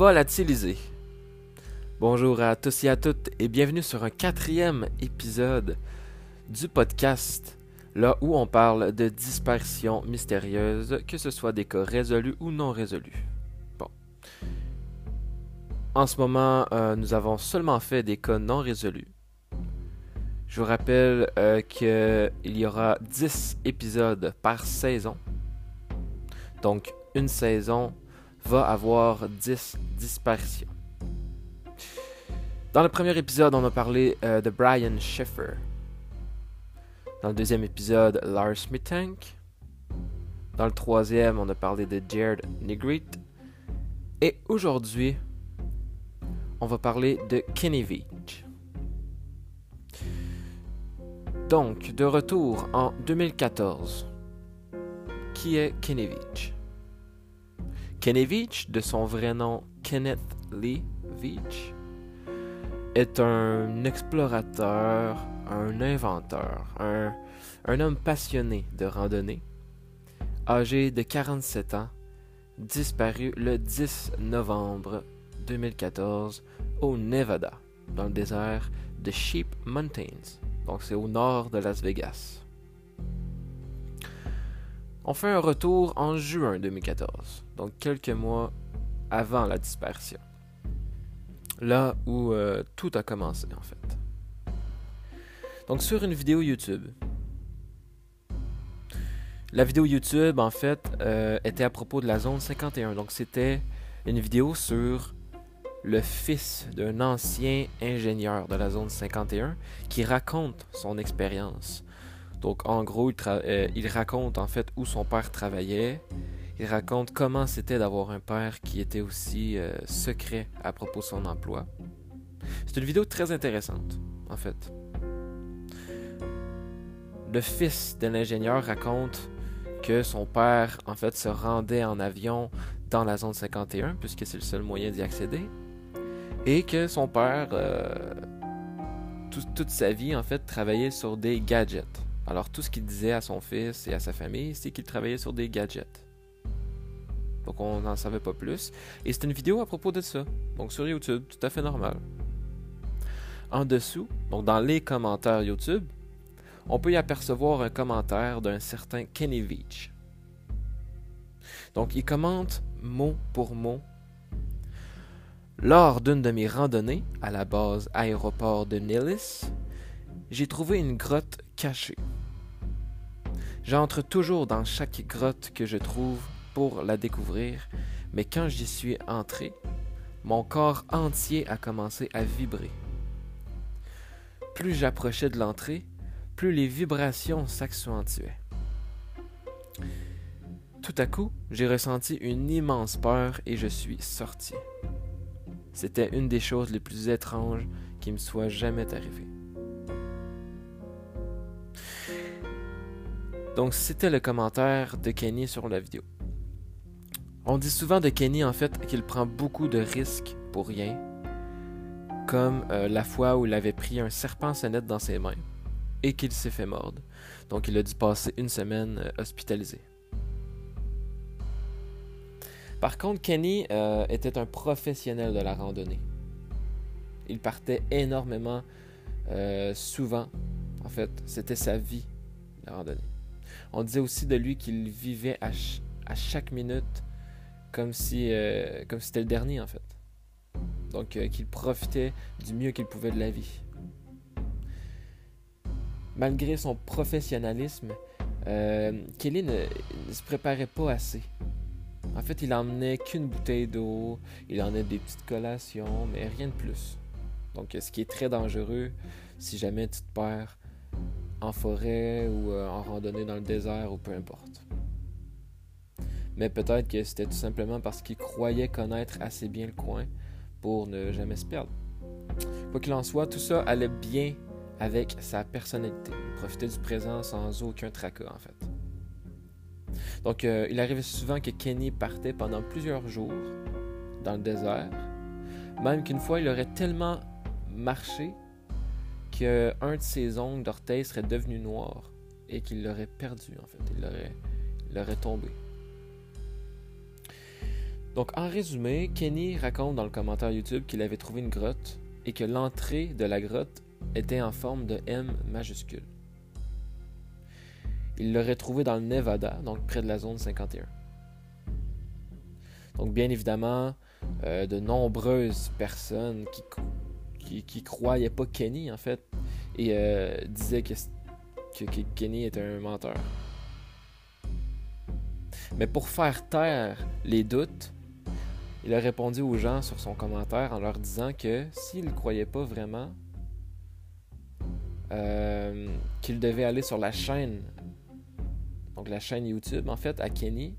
Volatilisé. Bonjour à tous et à toutes et bienvenue sur un quatrième épisode du podcast, là où on parle de disparitions mystérieuses, que ce soit des cas résolus ou non résolus. Bon. En ce moment, euh, nous avons seulement fait des cas non résolus. Je vous rappelle euh, qu'il y aura 10 épisodes par saison. Donc, une saison va avoir 10 disparitions. Dans le premier épisode, on a parlé euh, de Brian Schaeffer. Dans le deuxième épisode, Lars Mittank. Dans le troisième, on a parlé de Jared Negrete. Et aujourd'hui, on va parler de Kenny Veach. Donc, de retour en 2014. Qui est Kenny Veach, de son vrai nom Kenneth Lee Veach, est un explorateur, un inventeur, un, un homme passionné de randonnée, âgé de 47 ans, disparu le 10 novembre 2014 au Nevada, dans le désert de Sheep Mountains. Donc c'est au nord de Las Vegas. On fait un retour en juin 2014, donc quelques mois avant la disparition. Là où euh, tout a commencé en fait. Donc sur une vidéo YouTube. La vidéo YouTube en fait euh, était à propos de la zone 51. Donc c'était une vidéo sur le fils d'un ancien ingénieur de la zone 51 qui raconte son expérience donc en gros, euh, il, raconte en fait où son père travaillait. Il raconte comment c'était d'avoir un père qui était aussi euh, secret à propos de son emploi. C'est une vidéo très intéressante, en fait. Le fils de l'ingénieur raconte que son père, en fait, se rendait en avion dans la zone 51, puisque c'est le seul moyen d'y accéder, et que son père, euh, toute sa vie, en fait, travaillait sur des gadgets. Alors tout ce qu'il disait à son fils et à sa famille, c'est qu'il travaillait sur des gadgets. Donc on n'en savait pas plus. Et c'est une vidéo à propos de ça. Donc sur YouTube, tout à fait normal. En dessous, donc dans les commentaires YouTube, on peut y apercevoir un commentaire d'un certain Kenny Veach. Donc il commente mot pour mot. Lors d'une de mes randonnées à la base aéroport de Nellis, j'ai trouvé une grotte cachée. J'entre toujours dans chaque grotte que je trouve pour la découvrir, mais quand j'y suis entré, mon corps entier a commencé à vibrer. Plus j'approchais de l'entrée, plus les vibrations s'accentuaient. Tout à coup, j'ai ressenti une immense peur et je suis sorti. C'était une des choses les plus étranges qui me soit jamais arrivée. Donc c'était le commentaire de Kenny sur la vidéo. On dit souvent de Kenny en fait qu'il prend beaucoup de risques pour rien, comme euh, la fois où il avait pris un serpent sonnette dans ses mains et qu'il s'est fait mordre. Donc il a dû passer une semaine euh, hospitalisé. Par contre, Kenny euh, était un professionnel de la randonnée. Il partait énormément, souvent. En fait, c'était sa vie, la randonnée. On disait aussi de lui qu'il vivait à, chaque minute comme si euh, comme c'était le dernier en fait. Donc euh, qu'il profitait du mieux qu'il pouvait de la vie. Malgré son professionnalisme, euh, Kelly ne, se préparait pas assez. En fait, il emmenait qu'une bouteille d'eau, il emmenait des petites collations, mais rien de plus. Donc, ce qui est très dangereux si jamais tu te perds en forêt ou euh, en randonnée dans le désert ou peu importe. Mais peut-être que c'était tout simplement parce qu'il croyait connaître assez bien le coin pour ne jamais se perdre. Quoi qu'il en soit, tout ça allait bien avec sa personnalité. Il profitait du présent sans aucun tracas en fait. Donc euh, il arrivait souvent que Kenny partait pendant plusieurs jours dans le désert. Même qu'une fois, il aurait tellement marché qu'un de ses ongles d'orteil serait devenu noir et qu'il l'aurait perdu en fait, il l'aurait, tombé. Donc en résumé, Kenny raconte dans le commentaire YouTube qu'il avait trouvé une grotte et que l'entrée de la grotte était en forme de M majuscule. Il l'aurait trouvé dans le Nevada, donc près de la zone 51. Donc bien évidemment, euh, de nombreuses personnes qui, qui, croyaient pas Kenny en fait et euh, disaient que, que, que Kenny était un menteur. Mais pour faire taire les doutes, il a répondu aux gens sur son commentaire en leur disant que s'il ne croyait pas vraiment, euh, qu'il devait aller sur la chaîne, YouTube en fait, à Kenny,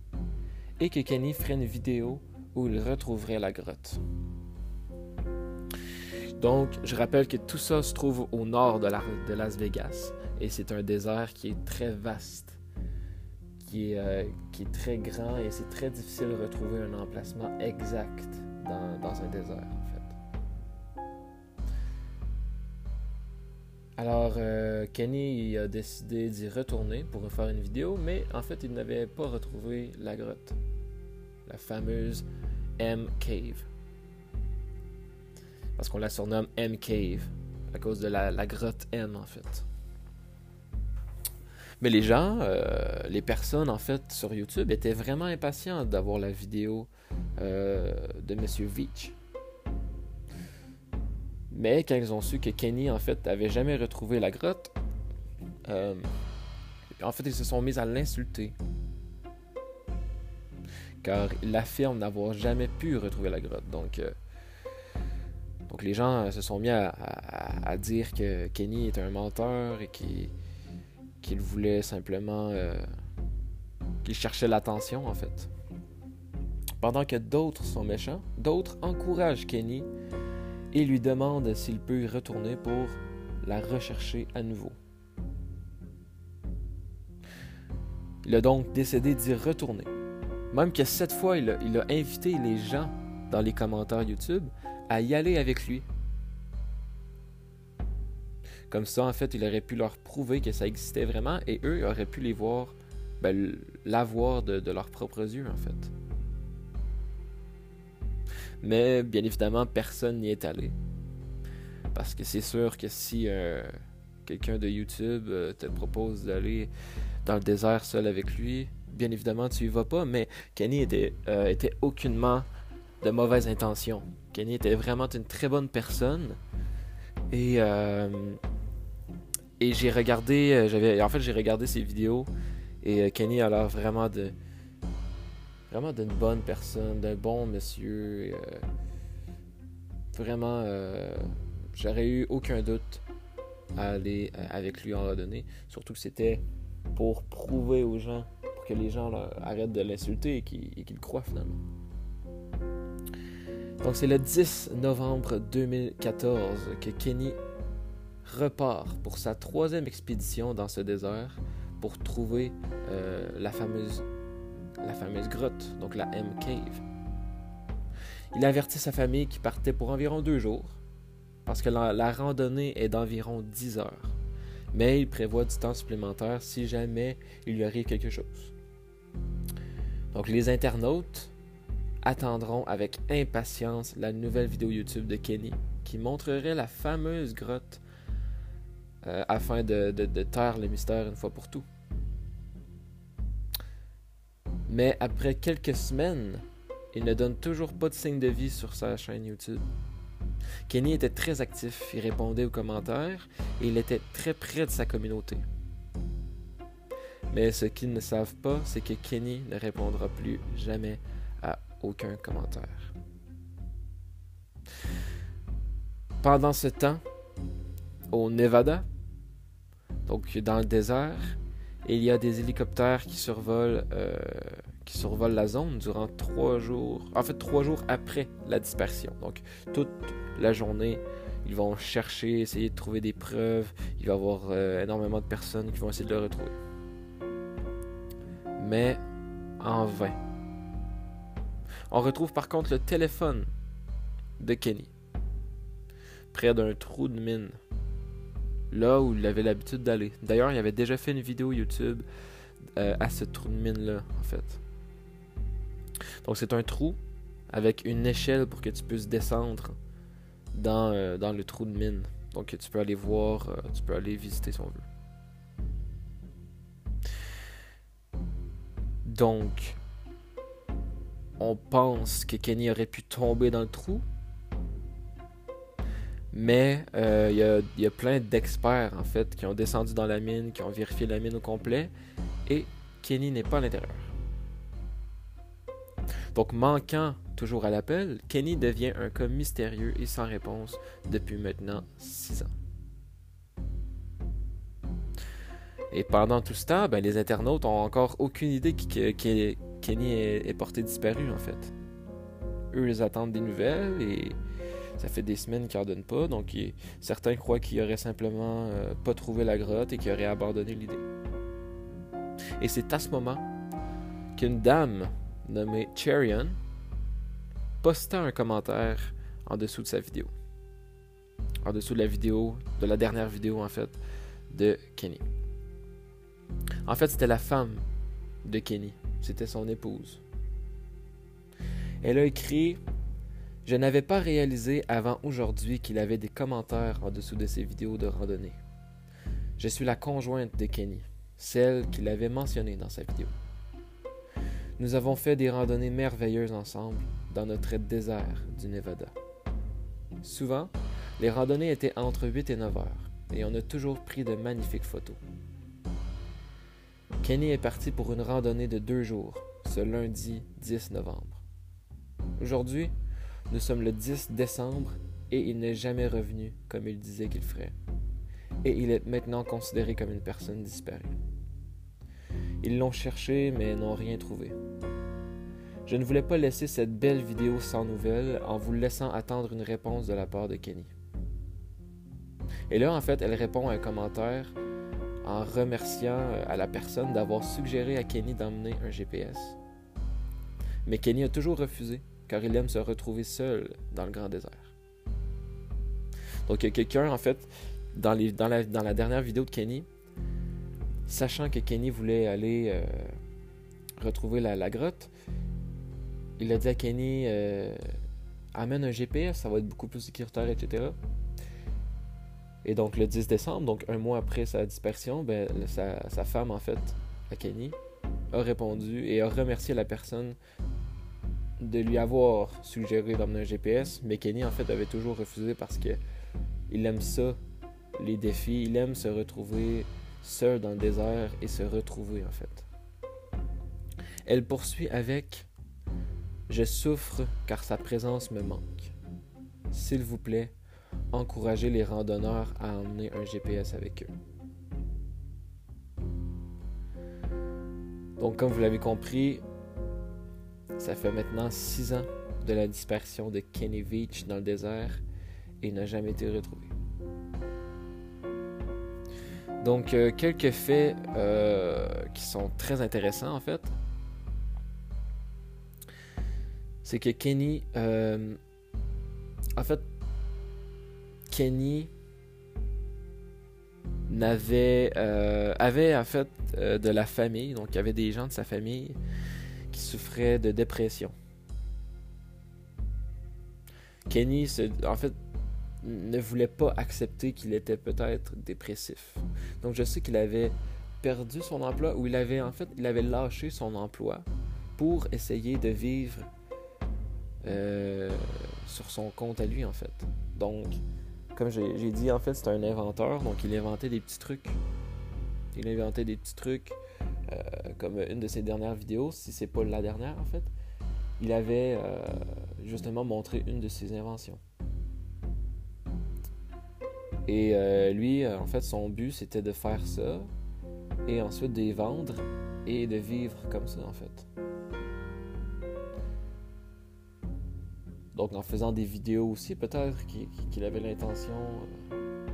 et que Kenny ferait une vidéo où il retrouverait la grotte. Donc, je rappelle que tout ça se trouve au nord de Las Vegas, et c'est un désert qui est très vaste. Euh, qui est, très grand et c'est très difficile de retrouver un emplacement exact dans, un désert, en fait. Alors, euh, Kenny a décidé d'y retourner pour faire une vidéo, mais en fait, il n'avait pas retrouvé la grotte, la fameuse M Cave. Parce qu'on la surnomme M Cave, à cause de la, la grotte M, en fait. Mais les gens, euh, les personnes en fait sur YouTube étaient vraiment impatients d'avoir la vidéo euh, de Monsieur Veach. Mais quand ils ont su que Kenny en fait avait jamais retrouvé la grotte, euh, en fait ils se sont mis à l'insulter. Car il affirme n'avoir jamais pu retrouver la grotte. Donc, donc les gens se sont mis à, à dire que Kenny est un menteur et qu'il qu'il voulait simplement... Euh, qu'il cherchait l'attention en fait. Pendant que d'autres sont méchants, d'autres encouragent Kenny et lui demandent s'il peut y retourner pour la rechercher à nouveau. Il a donc décidé d'y retourner. Même que cette fois, il a, il a invité les gens dans les commentaires YouTube à y aller avec lui comme ça, en fait, il aurait pu leur prouver que ça existait vraiment et eux auraient pu les voir, ben, l'avoir de, leurs propres yeux, en fait. Mais bien évidemment, personne n'y est allé. Parce que c'est sûr que si euh, quelqu'un de YouTube euh, te propose d'aller dans le désert seul avec lui, bien évidemment, tu y vas pas. Mais Kenny était, euh, était aucunement de mauvaise intention. Kenny était vraiment une très bonne personne. Et et j'ai regardé, euh, j'avais, en fait, j'ai regardé ses vidéos et euh, Kenny a l'air vraiment de, vraiment d'une bonne personne, d'un bon monsieur. Euh, vraiment, j'aurais eu aucun doute à aller avec lui en randonnée. Surtout que c'était pour prouver aux gens, pour que les gens arrêtent de l'insulter et qu'ils, qu'ils croient finalement. Donc c'est le 10 novembre 2014 que Kenny repart pour sa troisième expédition dans ce désert pour trouver euh, la, fameuse, grotte, donc la M Cave. Il avertit sa famille qu'il partait pour environ deux jours, parce que la, randonnée est d'environ 10 heures, mais il prévoit du temps supplémentaire si jamais il lui arrive quelque chose. Donc les internautes attendront avec impatience la nouvelle vidéo YouTube de Kenny qui montrerait la fameuse grotte euh, afin de, taire le mystère une fois pour tout. Mais après quelques semaines, il ne donne toujours pas de signe de vie sur sa chaîne YouTube. Kenny était très actif, il répondait aux commentaires et il était très près de sa communauté. Mais ce qu'ils ne savent pas, c'est que Kenny ne répondra plus jamais à aucun commentaire. Pendant ce temps, au Nevada, donc dans le désert. Et il y a des hélicoptères qui survolent, euh, qui survolent la zone durant trois jours, en fait trois jours après la dispersion. Donc toute la journée, ils vont chercher, essayer de trouver des preuves. Il va y avoir euh, énormément de personnes qui vont essayer de le retrouver. Mais en vain. On retrouve par contre le téléphone de Kenny près d'un trou de mine là où il avait l'habitude d'aller. D'ailleurs, il avait déjà fait une vidéo YouTube euh, à ce trou de mine-là, en fait. Donc c'est un trou avec une échelle pour que tu puisses descendre dans, euh, dans le trou de mine. Donc tu peux aller voir, euh, tu peux aller visiter si on veut. Donc, on pense que Kenny aurait pu tomber dans le trou. Mais euh, il y, a plein d'experts en fait qui ont descendu dans la mine, qui ont vérifié la mine au complet. Et Kenny n'est pas à l'intérieur. Donc, manquant toujours à l'appel, Kenny devient un cas mystérieux et sans réponse depuis maintenant 6 ans. Et pendant tout ce temps, ben, les internautes ont encore aucune idée que, Kenny est, porté disparu en fait. Eux, ils attendent des nouvelles et ça fait des semaines qu'ils n'en donnent pas. Donc, certains croient qu'il aurait simplement euh, pas trouvé la grotte et qu'il aurait abandonné l'idée. Et c'est à ce moment qu'une dame nommée Cherion posta un commentaire en dessous de sa vidéo. En dessous de la vidéo, de la dernière vidéo en fait, de Kenny. En fait, c'était la femme de Kenny. C'était son épouse. Elle a écrit Je n'avais pas réalisé avant aujourd'hui qu'il avait des commentaires en dessous de ses vidéos de randonnée. Je suis la conjointe de Kenny, celle qu'il avait mentionnée dans sa vidéo. Nous avons fait des randonnées merveilleuses ensemble dans notre désert du Nevada. Souvent, les randonnées étaient entre 8 et 9 heures et on a toujours pris de magnifiques photos. Kenny est parti pour une randonnée de deux jours, ce lundi 10 novembre. Nous sommes le 10 décembre et il n'est jamais revenu comme il disait qu'il ferait. Et il est maintenant considéré comme une personne disparue. Ils l'ont cherché mais n'ont rien trouvé. Je ne voulais pas laisser cette belle vidéo sans nouvelles en vous laissant attendre une réponse de la part de Kenny. Et là, en fait, elle répond à un commentaire en remerciant euh, à la personne d'avoir suggéré à Kenny d'emmener un GPS. Mais Kenny a toujours refusé, car il aime se retrouver seul dans le grand désert. Donc il y a quelqu'un, en fait, dans, la, dernière vidéo de Kenny, sachant que Kenny voulait aller euh, retrouver la, grotte, il a dit à Kenny euh, amène un GPS, ça va être beaucoup plus sécuritaire, etc. Et donc le 10 décembre, donc un mois après sa dispersion, ben, sa, femme en fait, à Kenny, a répondu et a remercié la personne de lui avoir suggéré d'emmener un GPS, mais Kenny en fait avait toujours refusé parce que il aime ça, les défis, il aime se retrouver seul dans le désert et se retrouver en fait. Elle poursuit avec Je souffre car sa présence me manque. S'il vous plaît, encouragez les randonneurs à emmener un GPS avec eux. Donc comme vous l'avez compris, ça fait maintenant six ans de la dispersion de Kenny Beach dans le désert et n'a jamais été retrouvé. Donc, euh, quelques faits euh, qui sont très intéressants en fait. C'est que Kenny. Euh, en fait, Kenny avait en fait de la famille, donc il y avait des gens de sa famille qui souffraient de dépression. Kenny, en fait, ne voulait pas accepter qu'il était peut-être dépressif. Donc je sais qu'il avait perdu son emploi ou il avait en fait il avait lâché son emploi pour essayer de vivre euh, sur son compte à lui en fait. Donc comme j'ai dit en fait c'est un inventeur donc il inventait des petits trucs. Il inventait des petits trucs comme une de ses dernières vidéos si c'est pas la dernière en fait. Il avait euh, justement montré une de ses inventions. Et euh, lui, euh, en fait, son but, c'était de faire ça et ensuite de les vendre et de vivre comme ça, en fait. Donc, en faisant des vidéos aussi, peut-être qu'il avait l'intention, euh,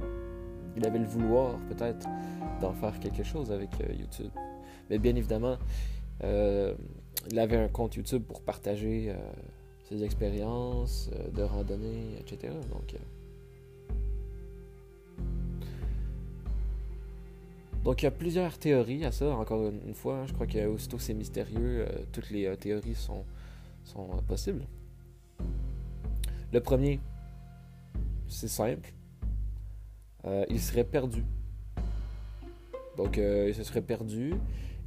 il avait le vouloir, peut-être, d'en faire quelque chose avec YouTube. Mais bien évidemment, il avait un compte YouTube pour partager ses expériences de randonnée, etc. Donc, Donc il y a plusieurs théories à ça, encore une fois. Hein. je crois que c'est mystérieux, euh, toutes les euh, théories sont, sont euh, possibles. Le premier, c'est simple. Euh, il serait perdu. Donc, euh, il se serait perdu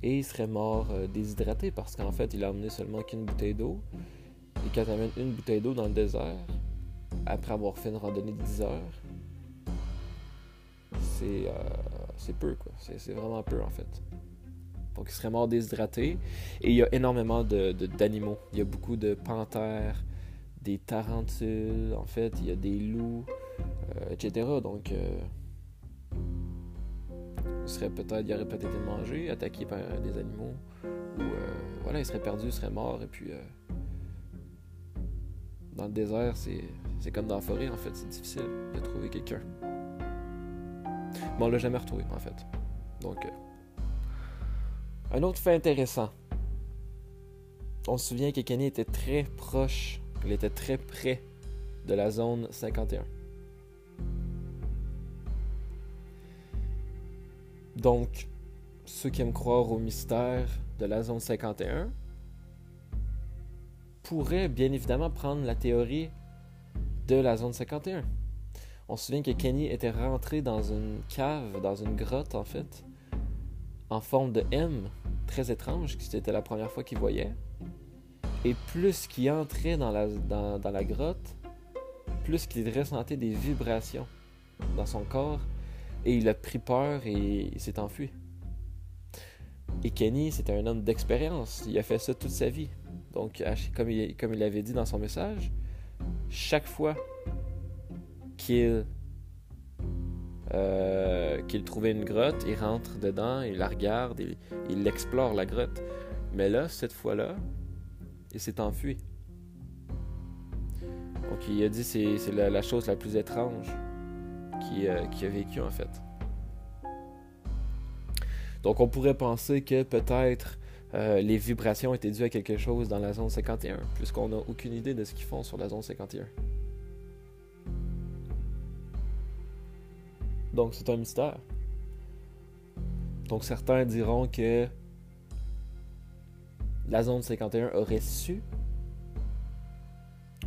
et il serait mort euh, déshydraté parce qu'en fait, il a emmené seulement qu'une bouteille d'eau. Et quand tu amènes une bouteille d'eau dans le désert, après avoir fait une randonnée de 10 heures, c'est peu, quoi. C'est vraiment peu, en fait. Donc, il serait mort déshydraté. Et il y a énormément d'animaux. De, il y a beaucoup de panthères, des tarentules, en fait, il y a des loups, etc. Donc, serait peut-être, il aurait peut-être été mangé, attaqué par des animaux, ou euh, voilà, il serait perdu, il serait mort, et puis euh, dans le désert, c'est, comme dans la forêt, en fait, c'est difficile de trouver quelqu'un. Mais on l'a jamais retrouvé, en fait. Donc, euh, un autre fait intéressant. On se souvient que Kenny était très proche, il était très près de la zone 51. Donc, ceux qui aiment croire au mystère de la zone 51 pourraient bien évidemment prendre la théorie de la zone 51. On se souvient que Kenny était rentré dans une cave, dans une grotte en fait, en forme de M, très étrange, que c'était la première fois qu'il voyait. Et plus qu'il entrait dans la, dans, dans la grotte, plus qu'il ressentait des vibrations dans son corps et il a pris peur et il s'est enfui. Et Kenny, c'était un homme d'expérience. Il a fait ça toute sa vie. Donc, comme il, comme il l'avait dit dans son message, chaque fois qu'il euh, qu'il trouvait une grotte, il rentre dedans, il la regarde, il, explore la grotte. Mais là, cette fois-là, il s'est enfui. Donc il a dit c'est la chose la plus étrange euh, qui, a vécu en fait. Donc on pourrait penser que peut-être euh, les vibrations étaient dues à quelque chose dans la zone 51, puisqu'on n'a aucune idée de ce qu'ils font sur la zone 51. Donc c'est un mystère. Donc certains diront que la zone 51 aurait su.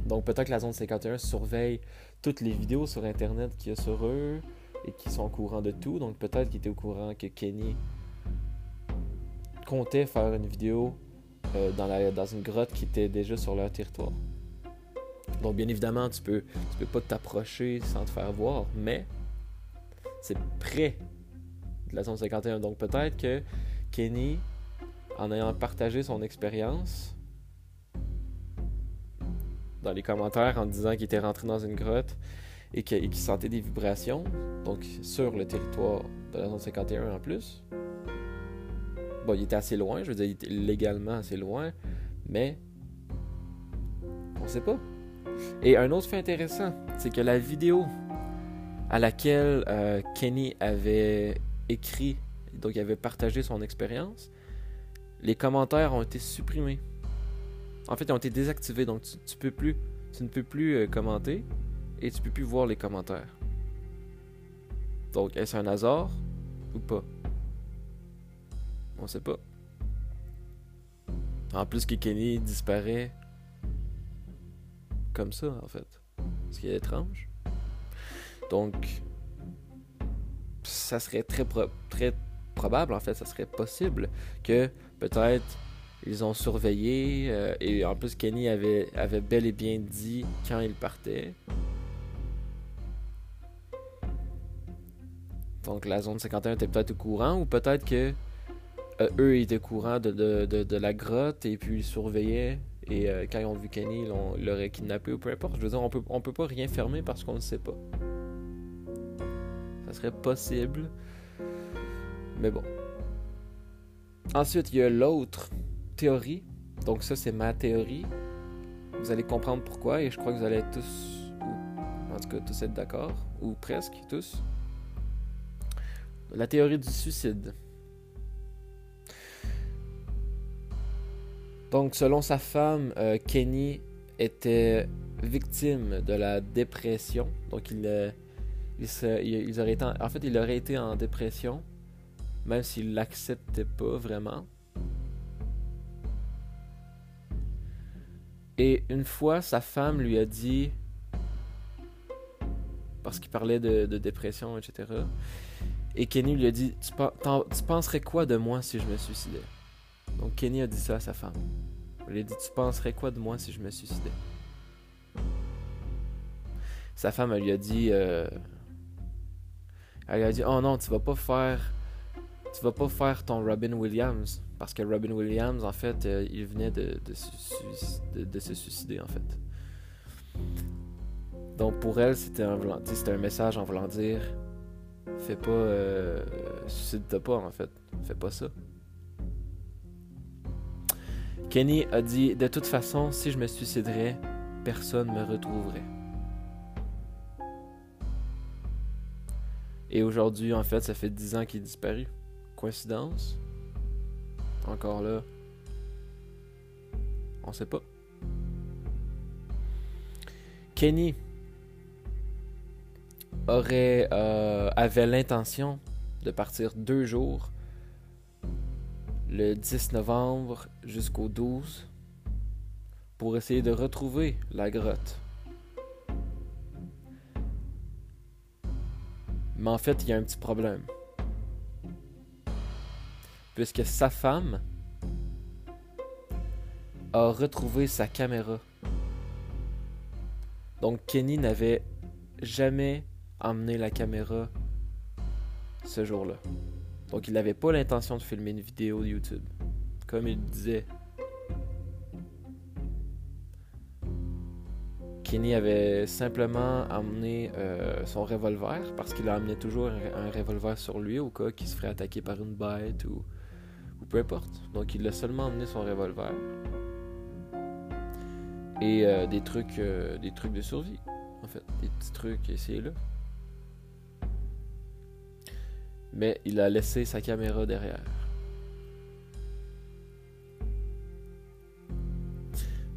Donc peut-être que la zone 51 surveille toutes les vidéos sur Internet qu'il y a sur eux et qui sont au courant de tout. Donc peut-être qu'ils étaient au courant que Kenny comptait faire une vidéo euh, dans, la, dans une grotte qui était déjà sur leur territoire. Donc bien évidemment, tu peux, tu peux pas t'approcher sans te faire voir, mais c'est près de la zone 51. Donc peut-être que Kenny, en ayant partagé son expérience, dans les commentaires en disant qu'il était rentré dans une grotte et qu'il sentait des vibrations, donc sur le territoire de la zone 51 en plus. Bon, il était assez loin, je veux dire, il était légalement assez loin, mais on sait pas. Et un autre fait intéressant, c'est que la vidéo à laquelle euh, Kenny avait écrit, donc il avait partagé son expérience, les commentaires ont été supprimés. En fait, ils ont été désactivés, donc tu, ne peux plus euh, commenter et tu peux plus voir les commentaires. Donc, est-ce un hasard ou pas? On sait pas. En plus que Kenny disparaît comme ça, en fait. Ce qui est étrange. Donc, ça serait très probable, en fait, ça serait possible que peut-être ils ont surveillé. Euh, et en plus, Kenny avait, avait bel et bien dit quand il partait. Donc la zone 51 était peut-être au courant, ou peut-être que euh, eux étaient au courant de, de, la grotte et puis ils surveillaient. Et euh, quand ils ont vu Kenny, ils l'auraient kidnappé ou peu importe. Je veux dire, on peut, on peut pas rien fermer parce qu'on ne sait pas. Ça serait possible. Mais bon. Ensuite, il y a l'autre théorie. Donc ça, c'est ma théorie. Vous allez comprendre pourquoi et je crois que vous allez tous, ou en tout cas tous être d'accord, ou presque tous. La théorie du suicide. Donc selon sa femme, euh, Kenny était victime de la dépression. Donc il, euh, il, aurait été en, fait, il aurait été en dépression, même s'il l'acceptait pas vraiment. Et une fois, sa femme lui a dit, parce qu'il parlait de, dépression, etc. Et Kenny lui a dit, tu, penserais quoi de moi si je me suicidais? Donc Kenny a dit ça à sa femme. Il a dit, tu penserais quoi de moi si je me suicidais? Sa femme, elle lui a dit, euh, elle a dit, oh non, tu vas pas faire, tu vas pas faire ton Robin Williams parce que Robin Williams, en fait, euh, il venait de, se suicider, en fait. Donc pour elle, c'était un, un message en voulant dire Fais pas. Euh, suicide-toi pas, en fait. Fais pas ça. Kenny a dit De toute façon, si je me suiciderais, personne me retrouverait. Et aujourd'hui, en fait, ça fait 10 ans qu'il est disparu. Coïncidence? Encore là, on sait pas. Kenny aurait euh, avait l'intention de partir deux jours, le 10 novembre jusqu'au 12, pour essayer de retrouver la grotte. Mais en fait, il y a un petit problème puisque sa femme a retrouvé sa caméra. Donc Kenny n'avait jamais emmené la caméra ce jour-là. Donc il n'avait pas l'intention de filmer une vidéo YouTube. Comme il disait. Kenny avait simplement emmené euh, son revolver parce qu'il a amené toujours un, un, revolver sur lui au cas qu'il se ferait attaquer par une bête ou peu importe. Donc il a seulement emmené son revolver. Et euh, des trucs euh, des trucs de survie, en fait. Des petits trucs ici et là. Mais il a laissé sa caméra derrière.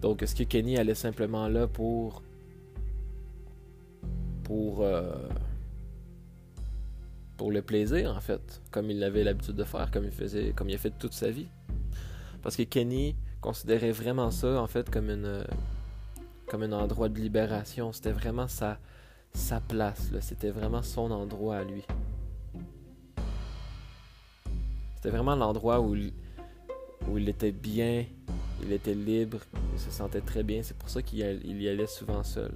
Donc est-ce que Kenny allait simplement là pour pour euh, pour le plaisir, en fait, comme il avait l'habitude de faire, comme il faisait, comme il a fait toute sa vie. Parce que Kenny considérait vraiment ça, en fait, comme une, comme un endroit de libération. C'était vraiment sa, sa place, C'était vraiment son endroit à lui. C'était vraiment l'endroit où, où il était bien, il était libre, il se sentait très bien. C'est pour ça qu'il y allait souvent seul.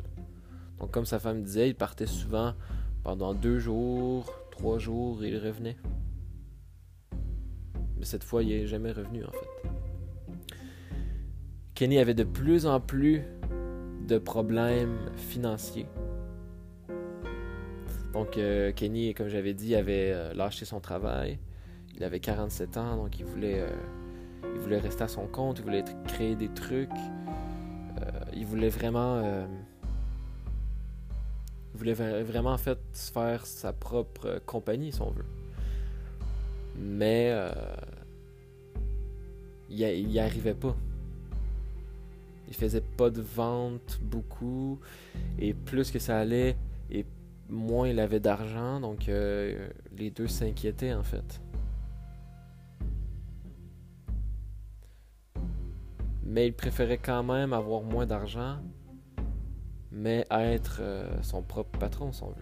Donc, comme sa femme disait, il partait souvent pendant deux jours, trois jours il revenait. Mais cette fois, il n'est jamais revenu en fait. Kenny avait de plus en plus de problèmes financiers. Donc euh, Kenny, comme j'avais dit, avait euh, lâché son travail. Il avait 47 ans, donc il voulait, euh, il voulait rester à son compte, il voulait créer des trucs. il voulait vraiment voulait vraiment faire sa propre compagnie, si on veut. Mais euh, il n'y arrivait pas. Il faisait pas de vente beaucoup. Et plus que ça allait, et moins il avait d'argent. Donc euh, les deux s'inquiétaient en fait. Mais il préférait quand même avoir moins d'argent mais être euh, son propre patron, si on.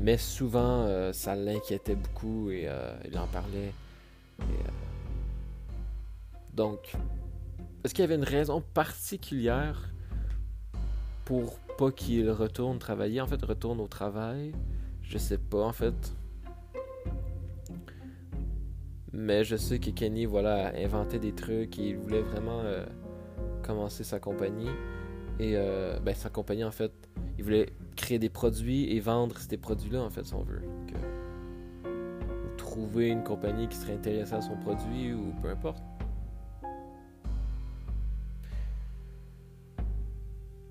Mais souvent, euh, ça l'inquiétait beaucoup et euh, il en parlait. donc, est-ce qu'il y avait une raison particulière pour pas qu'il retourne travailler, en fait, retourne au travail? Je sais pas, en fait. Mais je sais que Kenny, voilà, inventait des trucs et il voulait vraiment commencer sa compagnie. Et euh, ben, sa compagnie, en fait, il voulait créer des produits et vendre ces produits-là, en fait, si on veut. ou trouver une compagnie qui serait intéressée à son produit ou peu importe.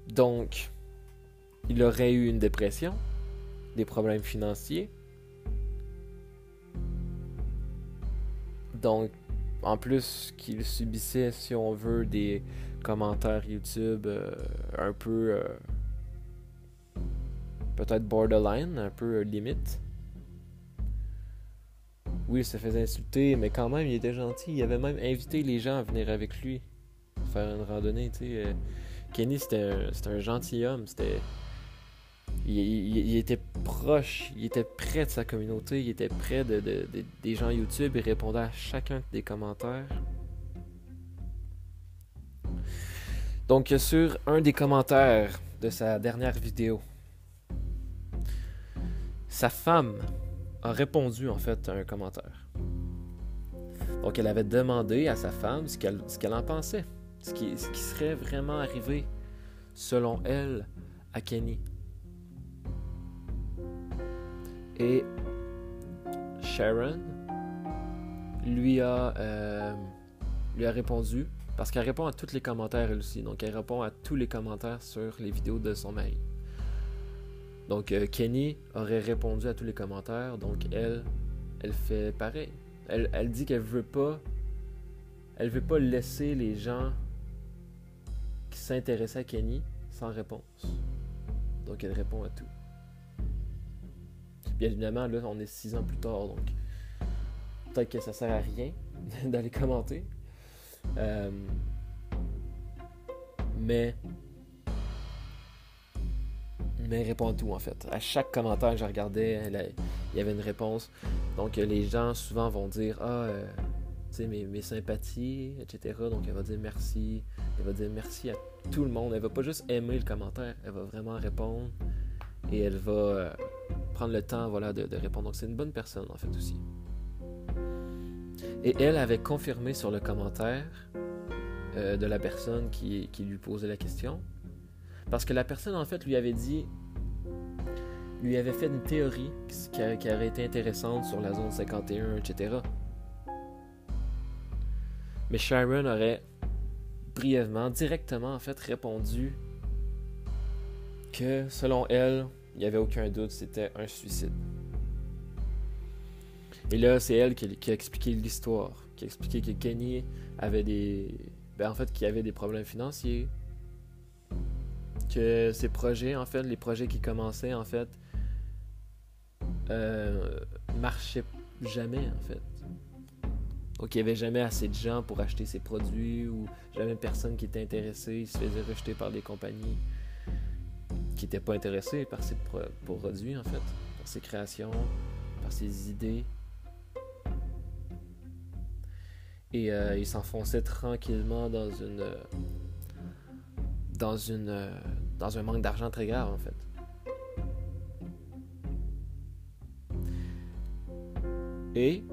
Donc, il aurait eu une dépression, des problèmes financiers. Donc, en plus qu'il subissait, si on veut, des commentaires YouTube euh, un peu euh, peut-être borderline, un peu euh, limite. oui, il se faisait insulter, mais quand même, il était gentil. Il avait même invité les gens à venir avec lui faire une randonnée, tu sais. Kenny, c'était un, un gentilhomme. C'était. Il, était proche, il était près de sa communauté, il était près de, des gens YouTube, il répondait à chacun des commentaires. Donc, sur un des commentaires de sa dernière vidéo, sa femme a répondu en fait à un commentaire. Donc, elle avait demandé à sa femme ce qu'elle en pensait, ce qui, ce qui serait vraiment arrivé selon elle à Kenny. Et Sharon lui a, euh, lui a répondu, parce qu'elle répond à tous les commentaires elle aussi, donc elle répond à tous les commentaires sur les vidéos de son mari. Donc euh, Kenny aurait répondu à tous les commentaires, donc elle, elle fait pareil. Elle, elle dit qu'elle veut pas, elle veut pas laisser les gens qui s'intéressaient à Kenny sans réponse. Donc elle répond à tout. Bien évidemment, là, on est six ans plus tard, donc peut-être que ça sert à rien d'aller commenter. Euh, mais. Mais répond à tout en fait. À chaque commentaire que je regardais, il y avait une réponse. Donc les gens souvent vont dire Ah, euh, tu sais, mes, mes, sympathies, etc. Donc elle va dire merci. Elle va dire merci à tout le monde. Elle va pas juste aimer le commentaire, elle va vraiment répondre. Et elle va euh, prendre le temps voilà, de, répondre. Donc c'est une bonne personne en fait aussi. Et elle avait confirmé sur le commentaire euh, de la personne qui, lui posait la question. Parce que la personne en fait lui avait dit, lui avait fait une théorie qui aurait été intéressante sur la zone 51, etc. Mais Sharon aurait brièvement, directement en fait répondu que selon elle, il n'y avait aucun doute, c'était un suicide. Et là, c'est elle qui, a expliqué l'histoire, qui a expliqué que Kenny avait des. Ben, en fait, qu'il avait des problèmes financiers. Que ses projets, en fait, les projets qui commençaient, en fait, euh, marchaient jamais, en fait. Donc, il n'y avait jamais assez de gens pour acheter ses produits ou jamais personne qui était intéressé. Il se faisait rejeter par des compagnies qui n'étaient pas intéressées par ses produits, en fait, par ses créations, par ses idées. Et euh, il s'enfonçait tranquillement dans une. dans une. dans un manque d'argent très grave, en fait. Et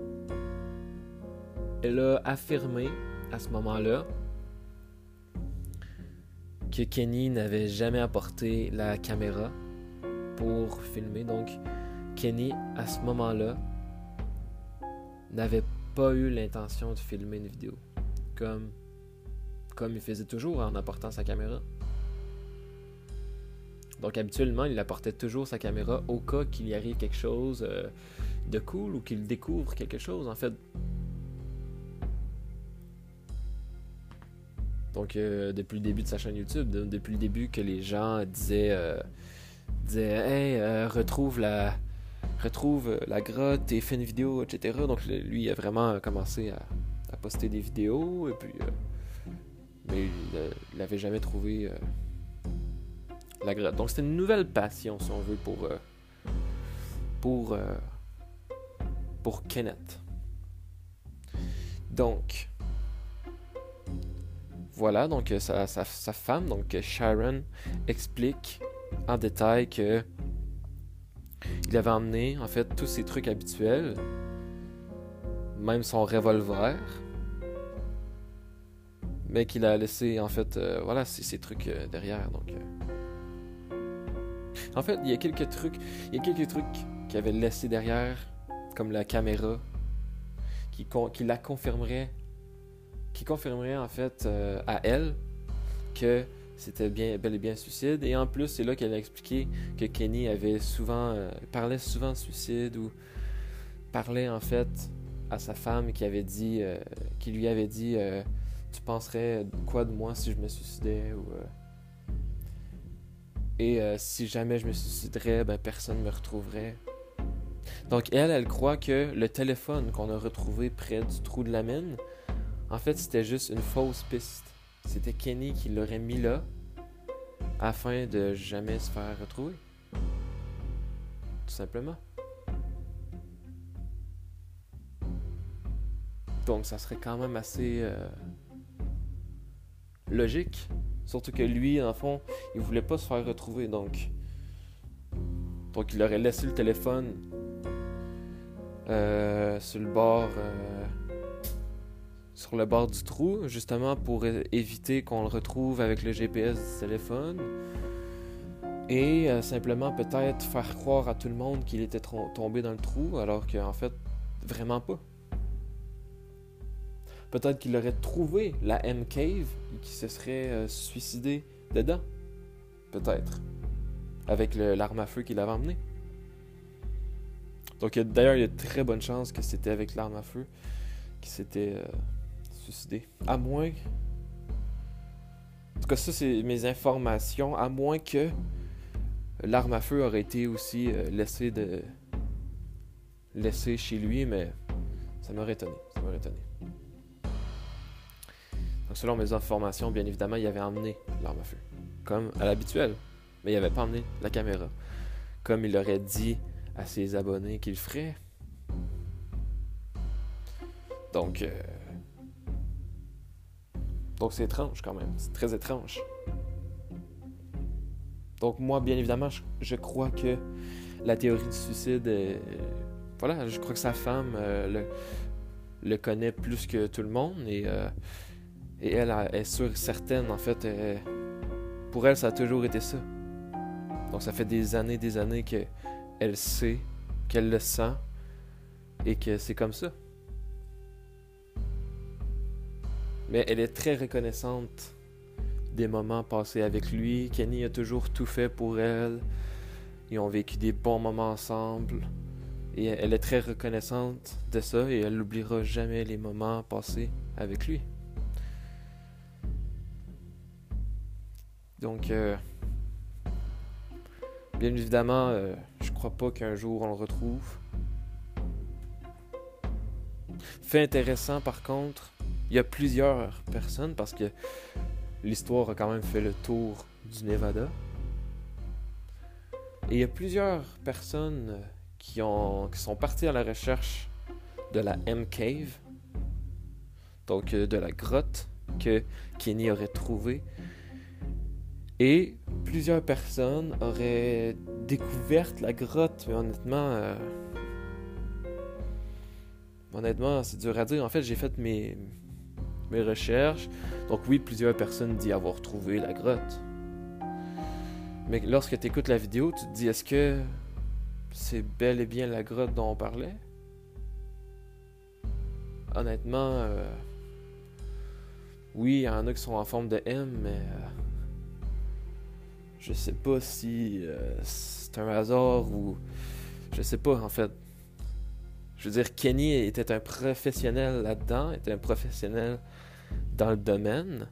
elle a affirmé à ce moment-là que Kenny n'avait jamais apporté la caméra pour filmer. Donc, Kenny, à ce moment-là, n'avait pas eu l'intention de filmer une vidéo. Comme, comme il faisait toujours en apportant sa caméra. Donc, habituellement, il apportait toujours sa caméra au cas qu'il y arrive quelque chose euh, de cool ou qu'il découvre quelque chose. En fait, Donc, euh, depuis le début de sa chaîne YouTube, depuis le début que les gens disaient, euh, disaient Hey, retrouve la retrouve la grotte et fais une vidéo, etc. Donc, lui, a vraiment commencé à, poster des vidéos, et puis. mais il n'avait jamais trouvé la grotte. Donc, c'était une nouvelle passion, si on veut, pour. pour. pour Kenneth. Donc, voilà, donc euh, sa, sa, femme, donc euh, Sharon, explique en détail que il avait emmené en fait tous ses trucs habituels, même son revolver, mais qu'il a laissé en fait euh, voilà ses, trucs derrière. Donc, en fait, il y a quelques trucs, il y a quelques trucs qu'il avait laissé derrière, comme la caméra, qui, qui la confirmerait qui confirmerait en fait euh, à elle que c'était bel et bien suicide. Et en plus, c'est là qu'elle a expliqué que Kenny avait souvent, euh, parlait souvent de suicide ou parlait en fait à sa femme qui avait dit, euh, qui lui avait dit, tu penserais quoi de moi si je me suicidais ou et si jamais je me suiciderais, ben personne me retrouverait. Donc elle, elle croit que le téléphone qu'on a retrouvé près du trou de la mine, en fait, c'était juste une fausse piste. C'était Kenny qui l'aurait mis là afin de jamais se faire retrouver. Tout simplement. Donc ça serait quand même assez euh, logique. Surtout que lui, en fond, il voulait pas se faire retrouver. Donc, donc il aurait laissé le téléphone euh, sur le bord euh, sur le bord du trou, justement pour éviter qu'on le retrouve avec le GPS du téléphone. Et euh, simplement peut-être faire croire à tout le monde qu'il était tombé dans le trou, alors qu'en fait, vraiment pas. Peut-être qu'il aurait trouvé la M-Cave et qu'il se serait suicidé dedans. Peut-être. Avec l'arme à feu qu'il avait emmené. Donc d'ailleurs, il y a de très bonnes chances que c'était avec l'arme à feu qu'il s'était euh, À moins... En tout cas, ça, c'est mes informations. À moins que l'arme à feu aurait été aussi euh, laissée de... laissée chez lui, mais ça m'aurait étonné. Ça m'aurait étonné. Donc selon mes informations, bien évidemment, il avait emmené l'arme à feu. Comme à l'habituel. Mais il n'avait pas emmené la caméra. Comme il aurait dit à ses abonnés qu'il ferait. Donc, euh, donc c'est étrange quand même, c'est très étrange. Donc moi, bien évidemment, je, crois que la théorie du suicide, voilà, je crois que sa femme euh, le, connaît plus que tout le monde et, euh, et elle est sûre, certaine, en fait, pour elle, ça a toujours été ça. Donc ça fait des années, des années que elle sait, qu'elle le sent et que c'est comme ça. Mais elle est très reconnaissante des moments passés avec lui. Kenny a toujours tout fait pour elle. Ils ont vécu des bons moments ensemble. Et elle est très reconnaissante de ça et elle n'oubliera jamais les moments passés avec lui. Donc, euh, Bien évidemment, euh, je crois pas qu'un jour on le retrouve. Fait intéressant par contre, il y a plusieurs personnes parce que l'histoire a quand même fait le tour du Nevada. Et il y a plusieurs personnes qui, ont, qui sont parties à la recherche de la M-Cave, donc euh, de la grotte que Kenny aurait trouvée. Et plusieurs personnes auraient découvert la grotte, mais honnêtement, euh, honnêtement, c'est dur à dire. En fait, j'ai fait mes, mes recherches. Donc oui, plusieurs personnes disent avoir trouvé la grotte. Mais lorsque tu écoutes la vidéo, tu te dis, est-ce que c'est bel et bien la grotte dont on parlait? Honnêtement, euh, oui, il y en a qui sont en forme de M, mais... Euh, je sais pas si euh, c'est un hasard ou. Je sais pas, en fait. Je veux dire, Kenny était un professionnel là-dedans, était un professionnel dans le domaine.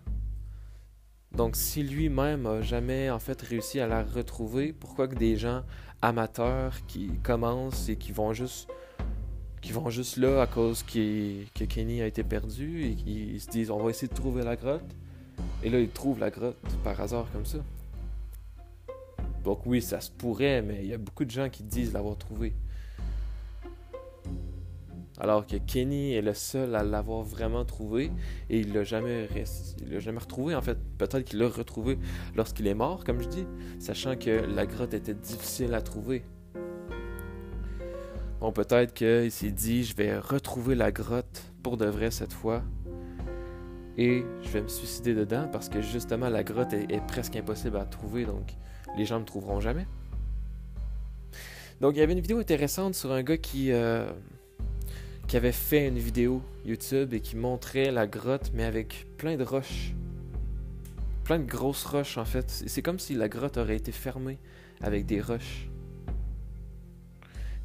Donc, si lui-même a jamais en fait réussi à la retrouver, pourquoi que des gens amateurs qui commencent et qui vont juste qui vont juste là à cause que Kenny a été perdu et qui se disent on va essayer de trouver la grotte et là ils trouvent la grotte par hasard comme ça. Donc oui, ça se pourrait, mais il y a beaucoup de gens qui disent l'avoir trouvé. Alors que Kenny est le seul à l'avoir vraiment trouvé et il l'a jamais, l'a jamais retrouvé. En fait, peut-être qu'il l'a retrouvé lorsqu'il est mort, comme je dis, sachant que la grotte était difficile à trouver. Bon, peut-être qu'il s'est dit, je vais retrouver la grotte pour de vrai cette fois et je vais me suicider dedans parce que justement la grotte est presque impossible à trouver. Donc, les gens ne me trouveront jamais. Donc il y avait une vidéo intéressante sur un gars qui, euh, qui avait fait une vidéo YouTube et qui montrait la grotte mais avec plein de roches. Plein de grosses roches en fait. C'est comme si la grotte aurait été fermée avec des roches.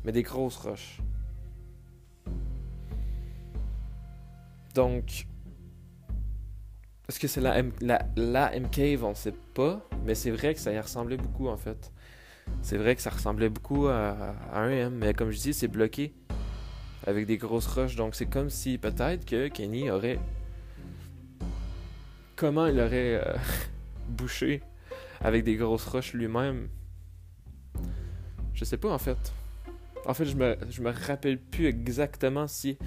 Mais des grosses roches. Donc, est-ce que c'est la, M, M-Cave On sait pas. Mais c'est vrai que ça y ressemblait beaucoup en fait. c'est vrai que ça ressemblait beaucoup à, un M, mais comme je dis, c'est bloqué avec des grosses roches. Donc c'est comme si peut-être que Kenny aurait. Comment il aurait euh, bouché avec des grosses roches lui-même? Je sais pas en fait. En fait, je me, rappelle plus exactement si,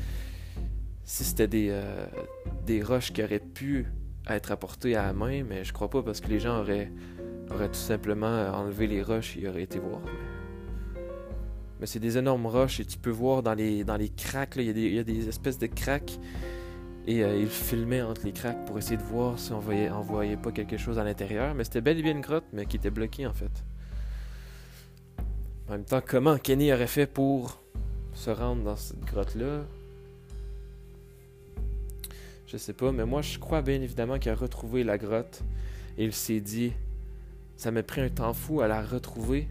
c'était des, euh, des roches qui auraient pu être apportées à la main, mais je crois pas parce que les gens auraient, auraient tout simplement enlevé les roches et auraient été voir. C'est des énormes roches et tu peux voir dans les, dans les cracks, il, y a des, espèces de cracks. Et euh, il filmait entre les cracks pour essayer de voir si on voyait, voyait pas quelque chose à l'intérieur. Mais c'était bel et bien une grotte, mais qui était bloquée en fait. En même temps, comment Kenny aurait fait pour se rendre dans cette grotte-là? Je sais pas, mais moi je crois bien évidemment qu'il a retrouvé la grotte et il s'est dit ça m'a pris un temps fou à la retrouver.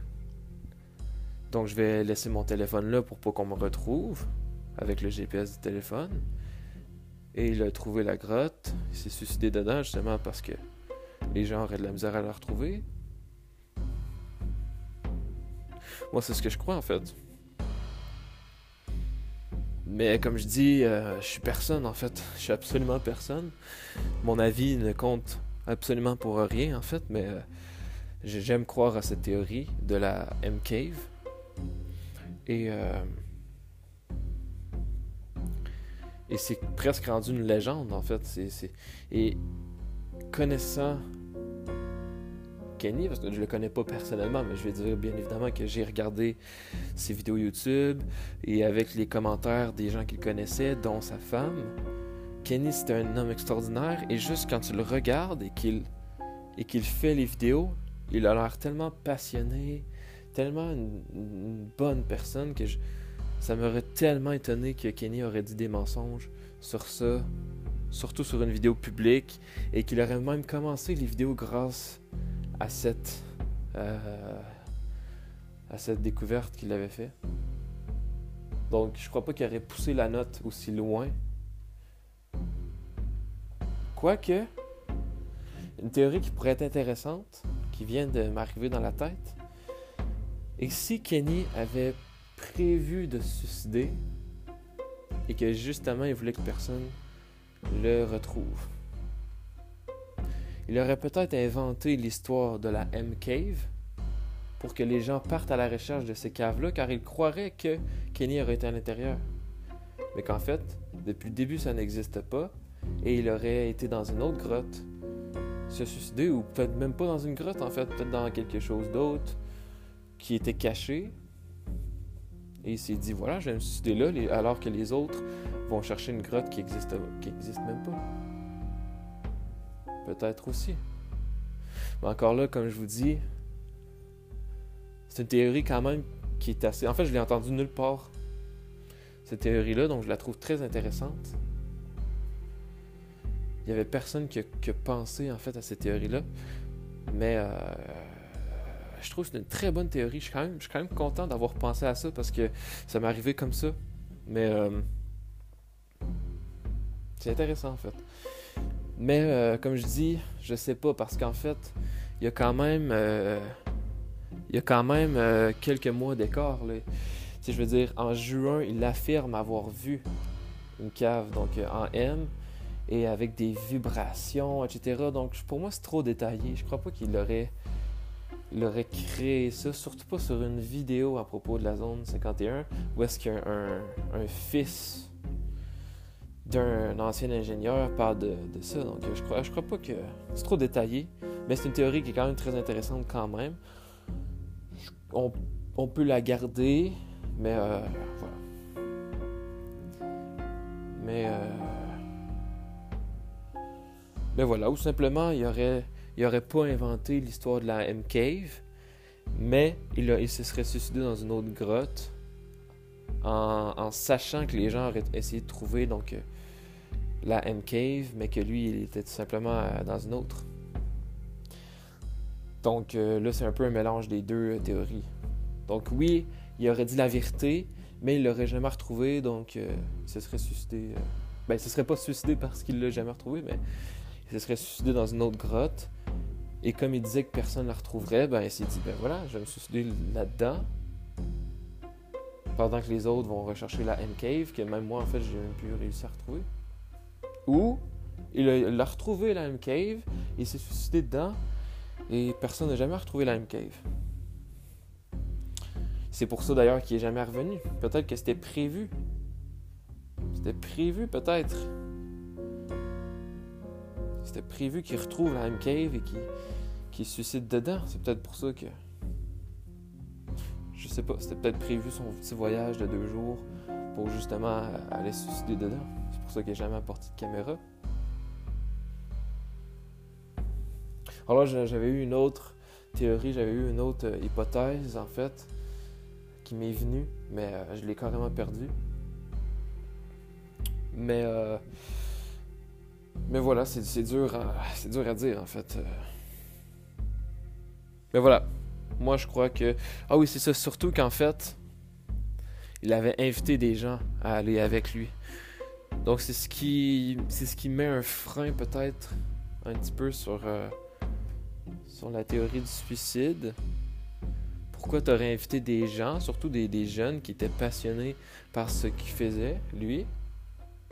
Donc je vais laisser mon téléphone là pour pas qu'on me retrouve avec le GPS du téléphone. Et il a trouvé la grotte. Il s'est suicidé dedans justement parce que les gens auraient de la misère à la retrouver. Moi, c'est ce que je crois en fait. Mais comme je dis, euh, je suis personne en fait. Je suis absolument personne. Mon avis ne compte absolument pour rien en fait, mais euh, j'aime croire à cette théorie de la M-Cave. Et, euh, et c'est presque rendu une légende en fait. Et connaissant Kenny, parce que je le connais pas personnellement, mais je vais dire bien évidemment que j'ai regardé ses vidéos YouTube et avec les commentaires des gens qu'il connaissait, dont sa femme. Kenny, c'est un homme extraordinaire et juste quand tu le regardes et qu'il et qu'il fait les vidéos, il a l'air tellement passionné, tellement une, bonne personne que ça m'aurait tellement étonné que Kenny aurait dit des mensonges sur ça, surtout sur une vidéo publique, et qu'il aurait même commencé les vidéos grâce à cette, euh, à cette découverte qu'il avait fait. Donc, je crois pas qu'il aurait poussé la note aussi loin. Quoique, une théorie qui pourrait être intéressante, qui vient de m'arriver dans la tête, et si Kenny avait prévu de se suicider et que justement il voulait que personne le retrouve? Il aurait peut-être inventé l'histoire de la M-Cave pour que les gens partent à la recherche de ces caves-là, car il croirait que Kenny aurait été à l'intérieur. Mais qu'en fait, depuis le début, ça n'existe pas, et il aurait été dans une autre grotte, se suicider, ou peut-être même pas dans une grotte, en fait, peut-être dans quelque chose d'autre qui était caché. Et il s'est dit, voilà, je vais me suicider là, alors que les autres vont chercher une grotte qui n'existe qui existe même pas. Peut-être aussi. Mais encore là, comme je vous dis, c'est une théorie quand même qui est assez... En fait, je l'ai entendue nulle part, cette théorie-là, donc je la trouve très intéressante. Il n'y avait personne qui a, pensé en fait à cette théorie-là. Mais euh, je trouve que c'est une très bonne théorie. Je suis quand même, content d'avoir pensé à ça parce que ça m'est arrivé comme ça. Mais euh, c'est intéressant en fait. Mais euh, comme je dis, je sais pas parce qu'en fait, il y a quand même, euh, il y a quand même quelques mois d'écart. Si je veux dire, en juin, il affirme avoir vu une cave donc en M et avec des vibrations, etc. Donc pour moi, c'est trop détaillé. Je crois pas qu'il aurait, il aurait créé ça, surtout pas sur une vidéo à propos de la zone 51 où est-ce y a un, fils d'un ancien ingénieur parle de, ça. Donc je crois, je crois pas que c'est trop détaillé, mais c'est une théorie qui est quand même très intéressante quand même. On, peut la garder, mais euh, voilà. Mais euh, mais voilà, ou simplement il aurait il aurait pas inventé l'histoire de la M Cave, mais il, se serait suicidé dans une autre grotte en, sachant que les gens auraient essayé de trouver euh, la M-Cave, mais que lui, il était tout simplement euh, dans une autre. Donc euh, là, c'est un peu un mélange des deux théories. Donc oui, il aurait dit la vérité, mais il l'aurait jamais retrouvé, donc il se serait suicidé. ben, il se serait pas suicidé parce qu'il l'a jamais retrouvé, mais il se serait suicidé dans une autre grotte. Et comme il disait que personne ne la retrouverait, ben il s'est dit, ben voilà, je vais me suicider là-dedans. Pendant que les autres vont rechercher la M-Cave, que même moi, en fait, j'ai même pu réussir à retrouver. Ou, il a, retrouvé la M-Cave, il s'est suicidé dedans, et personne n'a jamais retrouvé la M-Cave. C'est pour ça d'ailleurs qu'il est jamais revenu. Peut-être que c'était prévu. C'était prévu peut-être. C'était prévu qu'il retrouve la M-Cave et qu'il se suicide dedans. C'est peut-être pour ça que je sais pas, c'était peut-être prévu son petit voyage de deux jours pour justement aller suicider dedans. C'est pour ça qu'il n'a jamais apporté de caméra. Alors là, j'avais eu une autre théorie, j'avais eu une autre euh, hypothèse en fait qui m'est venue, mais euh, je l'ai carrément perdue. Mais euh, mais voilà, c'est dur, à, dur à dire en fait. Mais voilà, moi, je crois que. Ah oui, c'est ça. Surtout qu'en fait, il avait invité des gens à aller avec lui. Donc, c'est ce qui. C'est ce qui met un frein, peut-être, un petit peu sur. Euh, la théorie du suicide. Pourquoi tu aurais invité des gens, surtout des, des, jeunes qui étaient passionnés par ce qu'il faisait, lui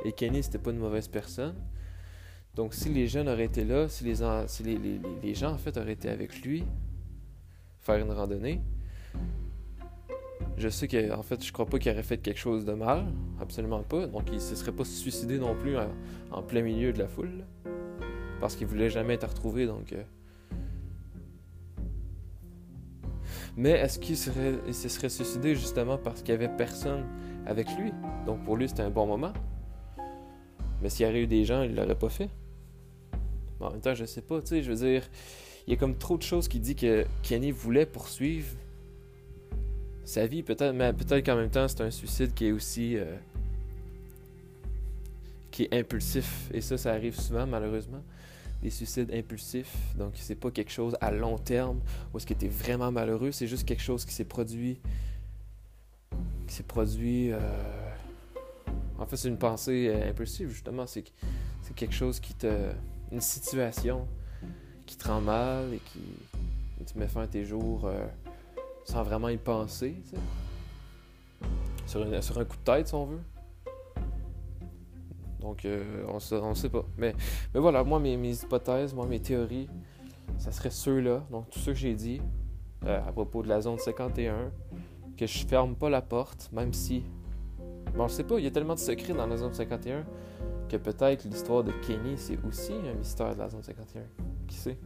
Et Kenny, c'était pas une mauvaise personne? Donc, si les jeunes auraient été là, si les, si les, gens, en fait, auraient été avec lui, faire une randonnée. Je sais qu'en fait, je crois pas qu'il aurait fait quelque chose de mal, absolument pas. Donc, il se serait pas suicidé non plus en, plein milieu de la foule, parce qu'il voulait jamais être retrouvé. Donc, euh. mais est-ce qu'il serait, se serait suicidé justement parce qu'il y avait personne avec lui? Donc, pour lui, c'était un bon moment. Mais s'il y avait eu des gens, il l'aurait pas fait. En même temps, je sais pas. Tu sais, je veux dire il y a comme trop de choses qui dit que Kenny voulait poursuivre sa vie, peut-être, mais peut-être qu'en même temps, c'est un suicide qui est aussi. Euh, qui est impulsif. Et ça, ça arrive souvent, malheureusement. Des suicides impulsifs. Donc, c'est pas quelque chose à long terme où est-ce qui était vraiment malheureux. C'est juste quelque chose qui s'est produit. Qui s'est produit. Euh, en fait, c'est une pensée euh, impulsive, justement. C'est quelque chose qui te. Une situation qui te rend mal et qui te met fin à tes jours euh, sans vraiment y penser, sur, sur, un coup de tête, si on veut. Donc, euh, on ne sait pas. Mais, voilà, moi, mes, mes, hypothèses, moi, mes théories, ça serait ceux-là. Donc, tout ce que j'ai dit euh, à propos de la zone 51, que je ferme pas la porte, même si. Bon, je sais pas, il y a tellement de secrets dans la zone 51 que peut-être l'histoire de Kenny, c'est aussi un mystère de la zone 51. Qui sait?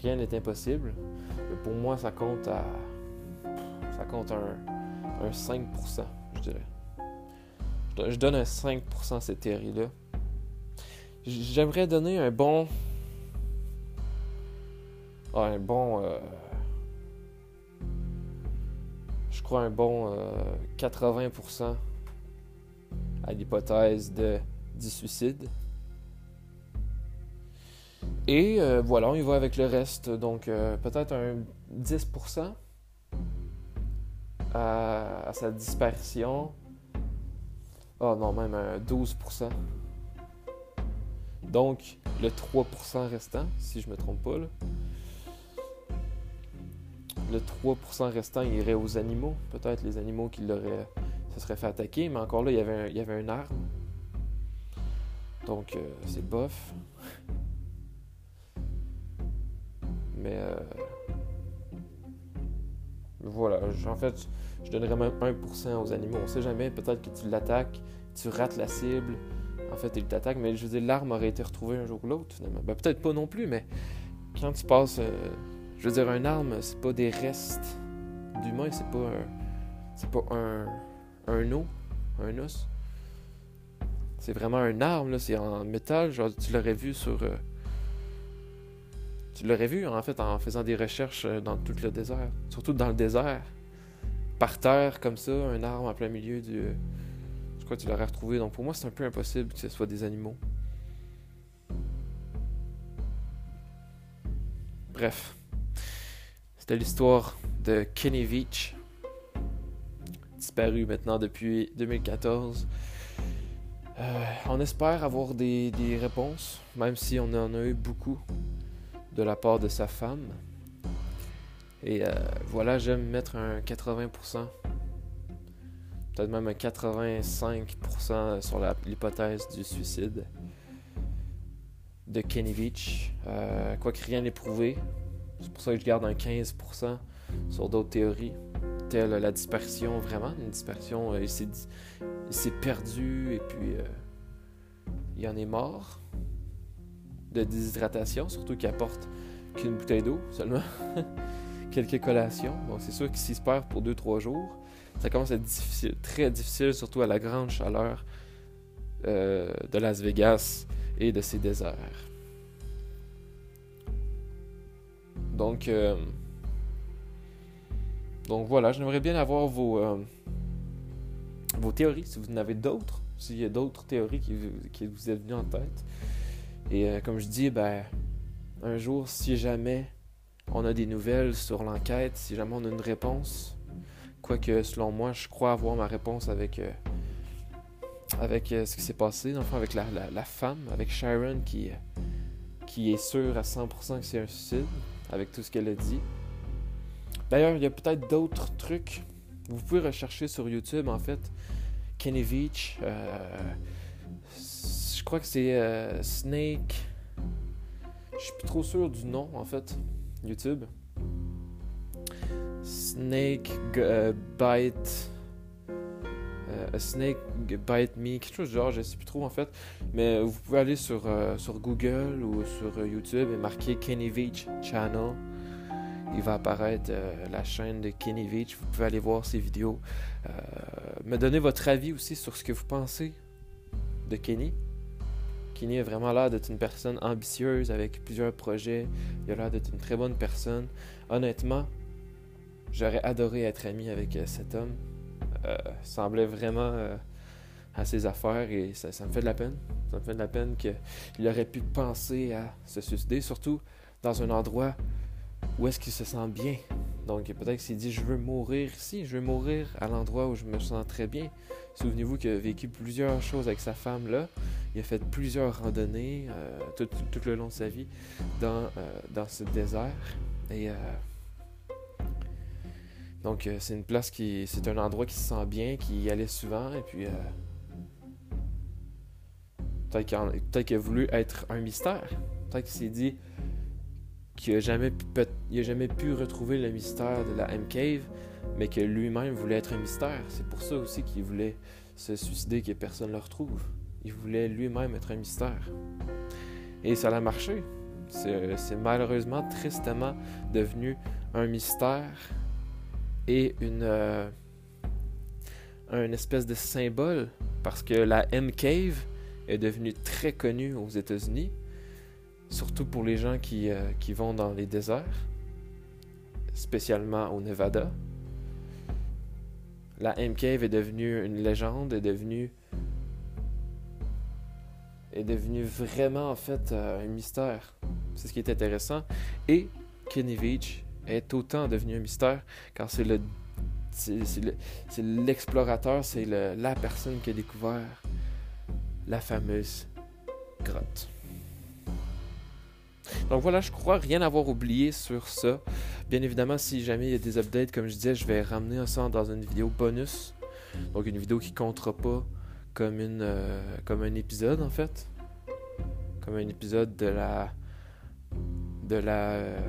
Rien n'est impossible. Pour moi, ça compte à. Ça compte un, un 5%, je dirais. Je donne un 5% à cette théorie-là. J'aimerais donner un bon. un bon. Euh, je crois un bon 80% euh, à l'hypothèse de, du suicide. Et euh, voilà, on y va avec le reste. Donc euh, peut-être un 10% à, sa disparition. Oh non, même un 12%. Donc le 3% restant, si je me trompe pas. Le 3% restant irait aux animaux. Peut-être les animaux qui l'auraient se seraient fait attaquer, mais encore là, il y avait un, il y avait une arme. Donc euh, c'est bof. Mais euh, voilà, en fait, je donnerais même 1% aux animaux. On sait jamais, peut-être que tu l'attaques, tu rates la cible, en fait, il t'attaque, mais je veux dire, l'arme aurait été retrouvée un jour ou l'autre, finalement. Ben, peut-être pas non plus, mais quand tu passes. Euh, je veux dire, une arme, c'est pas des restes d'humains, c'est pas un. C'est pas un. Un os, un os. C'est vraiment une arme, là, c'est en métal, genre, tu l'aurais vu sur. Euh, tu l'aurais vu, en fait, en faisant des recherches euh, dans tout le désert. Surtout dans le désert. Par terre, comme ça, un arbre en plein milieu du. Je crois que tu l'aurais retrouvé. Donc pour moi, c'est un peu impossible que ce soit des animaux. Bref. C'était l'histoire de Kenny Veach. Disparu maintenant depuis 2014. Euh, on espère avoir des, des réponses, même si on en a eu beaucoup de la part de sa femme. Et euh, voilà, j'aime mettre un 80%, peut-être même un 85% sur l'hypothèse du suicide de Kenny Beach. Euh, Quoique rien n'est prouvé, c'est pour ça que je garde un 15% sur d'autres théories, telles la dispersion, vraiment, une dispersion, euh, il s'est perdu et puis euh, il en est mort de déshydratation, surtout qu'il apporte qu'une bouteille d'eau seulement, quelques collations. Donc c'est sûr qu'il s'y perd pour 2-3 jours. Ça commence à être difficile, très difficile, surtout à la grande chaleur euh, de Las Vegas et de ses déserts. Donc, euh, donc voilà, j'aimerais bien avoir vos, euh, vos théories, si vous en avez d'autres, s'il y a d'autres théories qui, vous est venues en tête. Et euh, comme je dis, ben, un jour, si jamais on a des nouvelles sur l'enquête, si jamais on a une réponse, quoique selon moi, je crois avoir ma réponse avec, euh, avec ce qui s'est passé, enfin avec la, la, femme, avec Sharon qui, qui est sûre à 100% que c'est un suicide, avec tout ce qu'elle a dit. D'ailleurs, il y a peut-être d'autres trucs. Vous pouvez rechercher sur YouTube, en fait, Kenny Veach crois que c'est euh, Snake. Je suis plus trop sûr du nom en fait. YouTube. Snake euh, Bite. Euh, Snake Bite Me, quelque chose genre, je sais plus trop en fait. Mais vous pouvez aller sur, sur Google ou sur YouTube et marquer Kenny Veach Channel. Il va apparaître la chaîne de Kenny Veach. Vous pouvez aller voir ses vidéos. me donner votre avis aussi sur ce que vous pensez de Kenny. Kenny a vraiment l'air d'être une personne ambitieuse avec plusieurs projets. Il a l'air d'être une très bonne personne. Honnêtement, j'aurais adoré être ami avec euh, cet homme. Euh, semblait vraiment euh, à ses affaires et ça, me fait de la peine. Ça me fait de la peine qu'il aurait pu penser à se suicider, surtout dans un endroit où est-ce qu'il se sent bien? Donc peut-être s'est dit je veux mourir ici, je veux mourir à l'endroit où je me sens très bien. Souvenez-vous qu'il a vécu plusieurs choses avec sa femme là. Il a fait plusieurs randonnées euh, tout, le long de sa vie dans, euh, dans ce désert. Et euh, donc c'est une place qui. C'est un endroit qui se sent bien, qui y allait souvent. Et puis peut-être qu'il a voulu être un mystère. Peut-être qu'il s'est dit qu'il n'a jamais, pu, jamais pu retrouver le mystère de la M-Cave, mais que lui-même voulait être un mystère. C'est pour ça aussi qu'il voulait se suicider, que personne ne le retrouve. Il voulait lui-même être un mystère. Et ça a marché. C'est malheureusement, tristement devenu un mystère et une, euh, une espèce de symbole parce que la M-Cave est devenue très connue aux États-Unis surtout pour les gens qui, euh, qui vont dans les déserts, spécialement au Nevada. La M-Cave est devenue une légende, est devenue est devenue vraiment en fait euh, un mystère. C'est ce qui est intéressant. Et Kenny Veach est autant devenu un mystère car c'est le c'est l'explorateur, c'est la personne qui a découvert la fameuse grotte. Donc voilà, je crois rien avoir oublié sur ça. Bien évidemment, si jamais il y a des updates, comme je disais, je vais ramener ça dans une vidéo bonus. Donc une vidéo qui comptera pas comme une euh, comme un épisode en fait. Comme un épisode de la de la euh,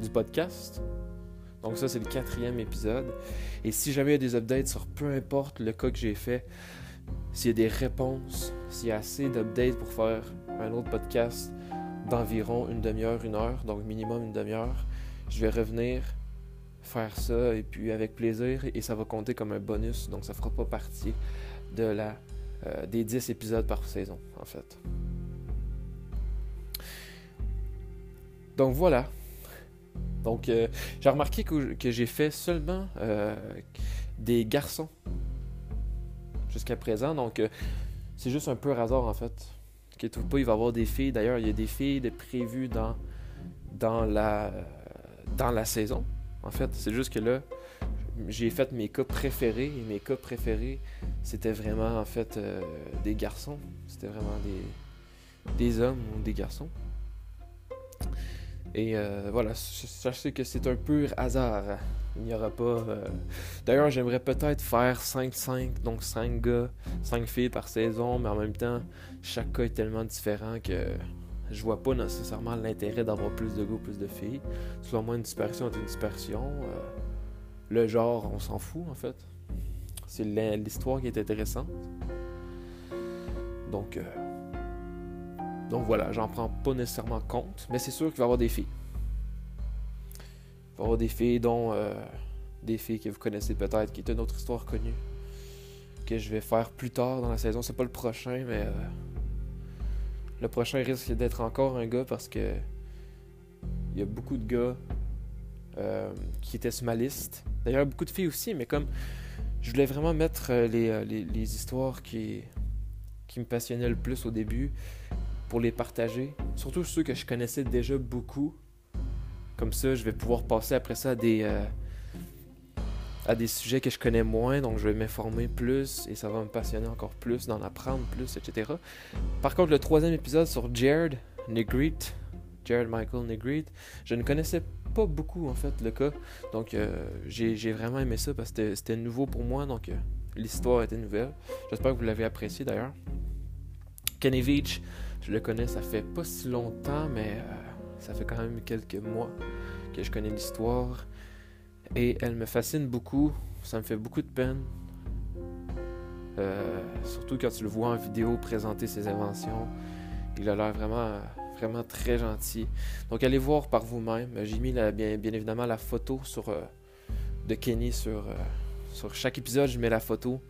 du podcast. Donc ça c'est le quatrième épisode. Et si jamais il y a des updates sur peu importe le cas que j'ai fait, s'il y a des réponses, s'il y a assez d'updates pour faire un autre podcast, d'environ une demi-heure, une heure, donc minimum une demi-heure. Je vais revenir faire ça et puis avec plaisir et ça va compter comme un bonus, donc ça fera pas partie de la, euh, des 10 épisodes par saison en fait. Donc voilà. Donc euh, j'ai remarqué que, que j'ai fait seulement euh, des garçons jusqu'à présent, donc c'est juste un peu hasard en fait pas, il va y avoir des filles. D'ailleurs, il y a des filles prévues dans, dans, la, dans la saison. En fait, c'est juste que là, j'ai fait mes cas préférés. Et mes cas préférés, c'était vraiment, en fait, euh, des garçons. C'était vraiment des, des hommes ou des garçons. Et euh, voilà, sachez que c'est un pur hasard. Il n'y aura pas. Euh, d'ailleurs, j'aimerais peut-être faire 5-5, donc 5 gars, 5 filles par saison, mais en même temps, chaque cas est tellement différent que je vois pas nécessairement l'intérêt d'avoir plus de gars, plus de filles. Selon moi, une dispersion est une dispersion. Euh, le genre, on s'en fout en fait. C'est l'histoire qui est intéressante. Donc, euh, donc voilà, j'en prends pas nécessairement compte, mais c'est sûr qu'il va y avoir des filles. Il va y avoir des filles dont euh, des filles que vous connaissez peut-être, qui est une autre histoire connue, que je vais faire plus tard dans la saison. C'est pas le prochain, mais euh, le prochain risque d'être encore un gars parce que il y a beaucoup de gars qui étaient sur ma liste. D'ailleurs, beaucoup de filles aussi, mais comme je voulais vraiment mettre les, les histoires qui qui me passionnaient le plus au début pour les partager. Surtout ceux que je connaissais déjà beaucoup. Comme ça, je vais pouvoir passer après ça à des, euh, à des sujets que je connais moins, donc je vais m'informer plus et ça va me passionner encore plus, d'en apprendre plus, etc. Par contre, le troisième épisode sur Jared Negrete, Jared Michael Negrete, je ne connaissais pas beaucoup en fait le cas, donc euh, j'ai vraiment aimé ça parce que c'était nouveau pour moi, donc euh, l'histoire était nouvelle. J'espère que vous l'avez apprécié d'ailleurs. Kenny Veach, je le connais, ça fait pas si longtemps, mais euh, ça fait quand même quelques mois que je connais l'histoire. Et elle me fascine beaucoup, ça me fait beaucoup de peine. Euh, surtout quand tu le vois en vidéo présenter ses inventions. Il a l'air vraiment, vraiment très gentil. Donc allez voir par vous-même. J'ai mis bien, bien, évidemment la photo euh, de Kenny sur, sur chaque épisode. Je mets la photo.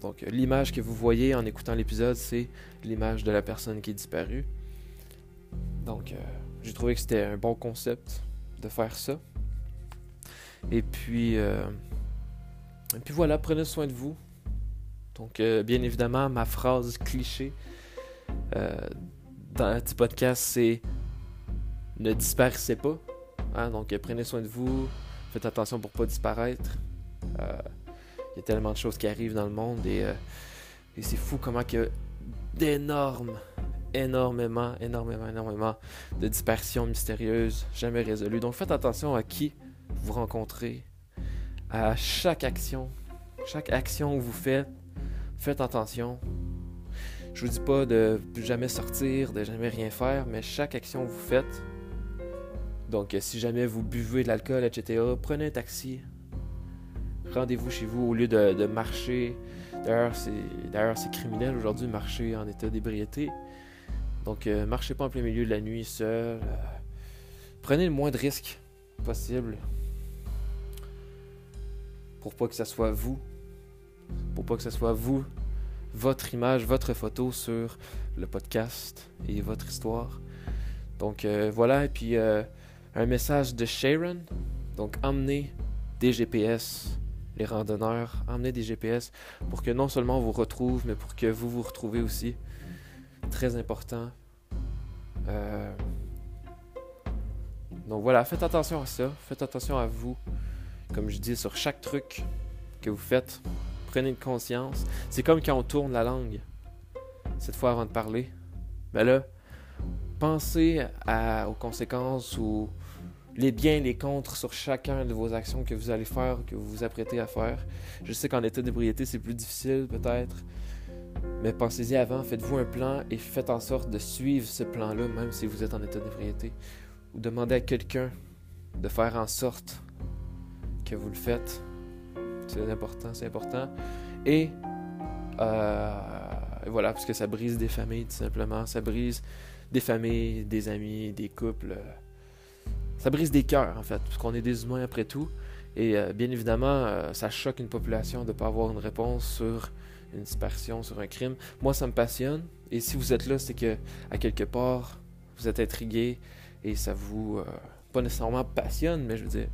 Donc l'image que vous voyez en écoutant l'épisode, c'est l'image de la personne qui est disparue. Donc euh, j'ai trouvé que c'était un bon concept de faire ça. Et puis, euh, et puis voilà, prenez soin de vous. Donc euh, bien évidemment, ma phrase cliché dans un petit podcast, c'est ne disparaissez pas. Hein. Donc prenez soin de vous, faites attention pour pas disparaître. Il y a tellement de choses qui arrivent dans le monde et, euh, c'est fou comment a d'énormes, énormément, énormément, énormément de dispersions mystérieuses jamais résolues. Donc faites attention à qui vous rencontrez, à chaque action, chaque action que vous faites, faites attention. Je vous dis pas de jamais sortir, de jamais rien faire, mais chaque action que vous faites, donc si jamais vous buvez de l'alcool, etc., prenez un taxi, rendez-vous chez vous au lieu de, marcher. D'ailleurs, c'est criminel aujourd'hui de marcher en état d'ébriété. Donc, euh, marchez pas en plein milieu de la nuit seul. Euh, prenez le moins de risques possible pour pas que ce soit vous, pour pas que ce soit vous, votre image, votre photo sur le podcast et votre histoire. Donc euh, voilà, et puis un message de Sharon. Donc emmenez des GPS les randonneurs, emmenez des GPS pour que non seulement on vous retrouve, mais pour que vous vous retrouvez aussi. Très important. Euh, donc voilà, faites attention à ça. Faites attention à vous. Comme je dis, sur chaque truc que vous faites, prenez une conscience. C'est comme quand on tourne la langue, cette fois avant de parler. Mais là, pensez aux conséquences ou les biens et les contre sur chacun de vos actions que vous allez faire, que vous vous apprêtez à faire. Je sais qu'en état d'ébriété, c'est plus difficile peut-être, mais pensez-y avant, faites-vous un plan et faites en sorte de suivre ce plan-là, même si vous êtes en état d'ébriété. Ou demandez à quelqu'un de faire en sorte que vous le faites. C'est important, c'est important. Et euh, voilà, parce que ça brise des familles, tout simplement. Ça brise des familles, des amis, des couples ça brise des cœurs, en fait, parce qu'on est des humains après tout. Et euh, bien évidemment, euh, ça choque une population de ne pas avoir une réponse sur une dispersion, sur un crime. Moi, ça me passionne. Et si vous êtes là, c'est que, à quelque part, vous êtes intrigué et ça vous. Euh, pas nécessairement passionne, mais je veux dire,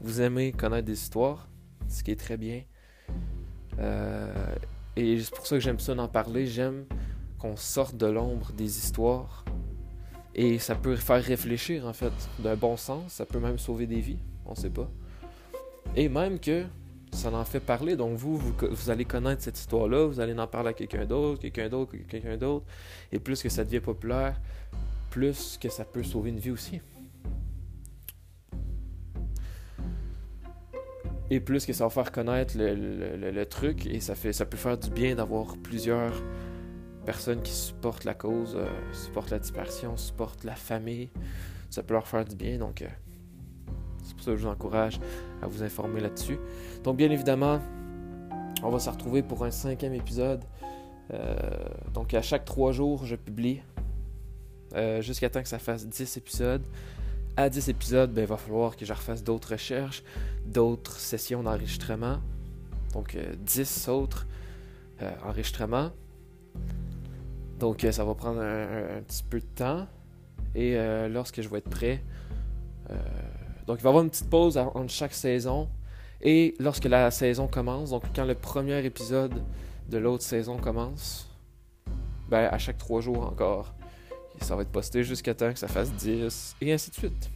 vous aimez connaître des histoires, ce qui est très bien. et c'est pour ça que j'aime ça d'en parler. J'aime qu'on sorte de l'ombre des histoires et ça peut faire réfléchir, en fait, d'un bon sens. Ça peut même sauver des vies. On sait pas. Et même que ça en fait parler. Donc, vous, vous, allez connaître cette histoire-là. Vous allez en parler à quelqu'un d'autre, quelqu'un d'autre, quelqu'un d'autre. Et plus que ça devient populaire, plus que ça peut sauver une vie aussi. Et plus que ça va faire connaître le, truc, et ça, fait, ça peut faire du bien d'avoir plusieurs personnes qui supportent la cause, euh, supportent la dispersion, supportent la famille. Ça peut leur faire du bien, donc euh, je vous encourage à vous informer là-dessus. Donc bien évidemment, on va se retrouver pour un cinquième épisode. Euh, donc à chaque trois jours, je publie jusqu'à temps que ça fasse 10 épisodes à 10 épisodes, ben, il va falloir que je refasse d'autres recherches, d'autres sessions d'enregistrement. Donc 10 euh, autres euh, enregistrements. Donc euh, ça va prendre un, petit peu de temps. Et lorsque je vais être prêt, donc il va y avoir une petite pause entre chaque saison. Et lorsque la saison commence, donc quand le premier épisode de l'autre saison commence, ben à chaque trois jours encore, ça va être posté jusqu'à temps que ça fasse 10 et ainsi de suite.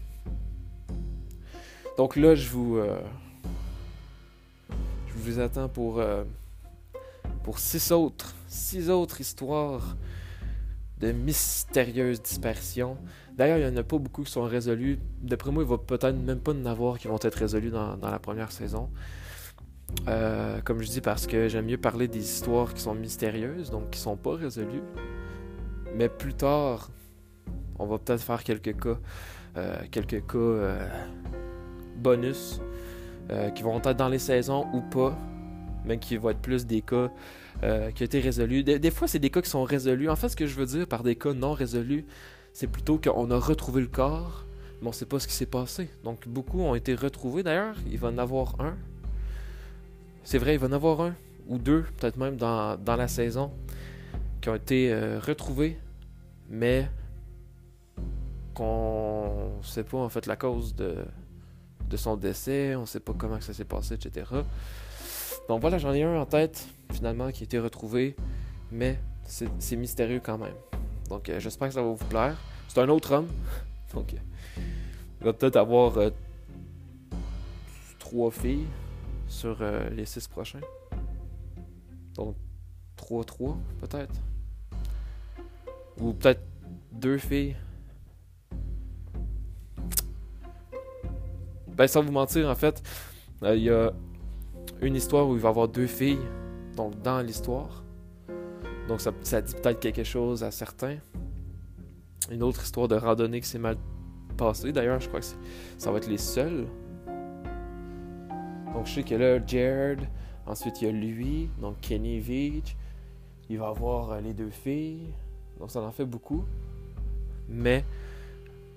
Donc là, je vous, euh, je vous attends pour, euh, pour six autres, six autres histoires de mystérieuses dispersions. D'ailleurs, il n'y en a pas beaucoup qui sont résolues. D'après moi, il va peut-être même pas en avoir qui vont être résolues dans, la première saison. Euh, comme je dis, parce que j'aime mieux parler des histoires qui sont mystérieuses, donc qui sont pas résolues. Mais plus tard, on va peut-être faire quelques cas, euh, quelques cas euh, bonus qui vont être dans les saisons ou pas, mais qui vont être plus des cas qui ont été résolus. Des, fois, c'est des cas qui sont résolus. En fait, ce que je veux dire par des cas non résolus, c'est plutôt qu'on a retrouvé le corps, mais on ne sait pas ce qui s'est passé. Donc, beaucoup ont été retrouvés. D'ailleurs, il va en avoir un. C'est vrai, il va en avoir un ou deux, peut-être même dans, dans la saison, qui ont été retrouvés, mais qu'on sait pas en fait la cause de, de son décès, on sait pas comment ça s'est passé, etc. Donc voilà, j'en ai un en tête finalement qui a été retrouvé, mais c'est mystérieux quand même. Donc euh, j'espère que ça va vous plaire. C'est un autre homme, donc il va peut-être avoir euh, trois filles sur euh, les six prochains. Donc 3-3 peut-être. Ou peut-être deux filles Ben, sans vous mentir, en fait, euh, il y a une histoire où il va avoir deux filles, donc dans l'histoire. Donc ça, dit peut-être quelque chose à certains. Une autre histoire de randonnée qui s'est mal passée. D'ailleurs, je crois que ça va être les seuls. Donc je sais que là, Jared, ensuite il y a lui, donc Kenny Veach. Il va avoir euh, les deux filles. Donc ça en fait beaucoup. Mais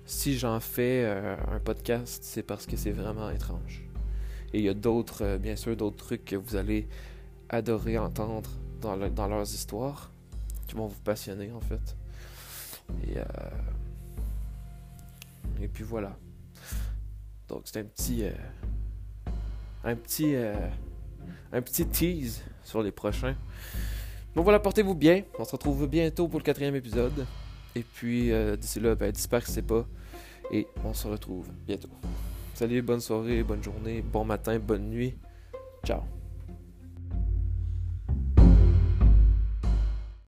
si j'en fais euh, un podcast, c'est parce que c'est vraiment étrange. Et il y a d'autres, euh, bien sûr, d'autres trucs que vous allez adorer entendre dans, leurs histoires, qui vont vous passionner en fait. Et, euh, puis voilà. Donc c'est un petit, un petit, un petit tease sur les prochains. Donc voilà, portez-vous bien. On se retrouve bientôt pour le quatrième épisode. Et puis, euh, d'ici là, ben, dispersez pas. Et on se retrouve bientôt. Salut, bonne soirée, bonne journée, bon matin, bonne nuit. Ciao.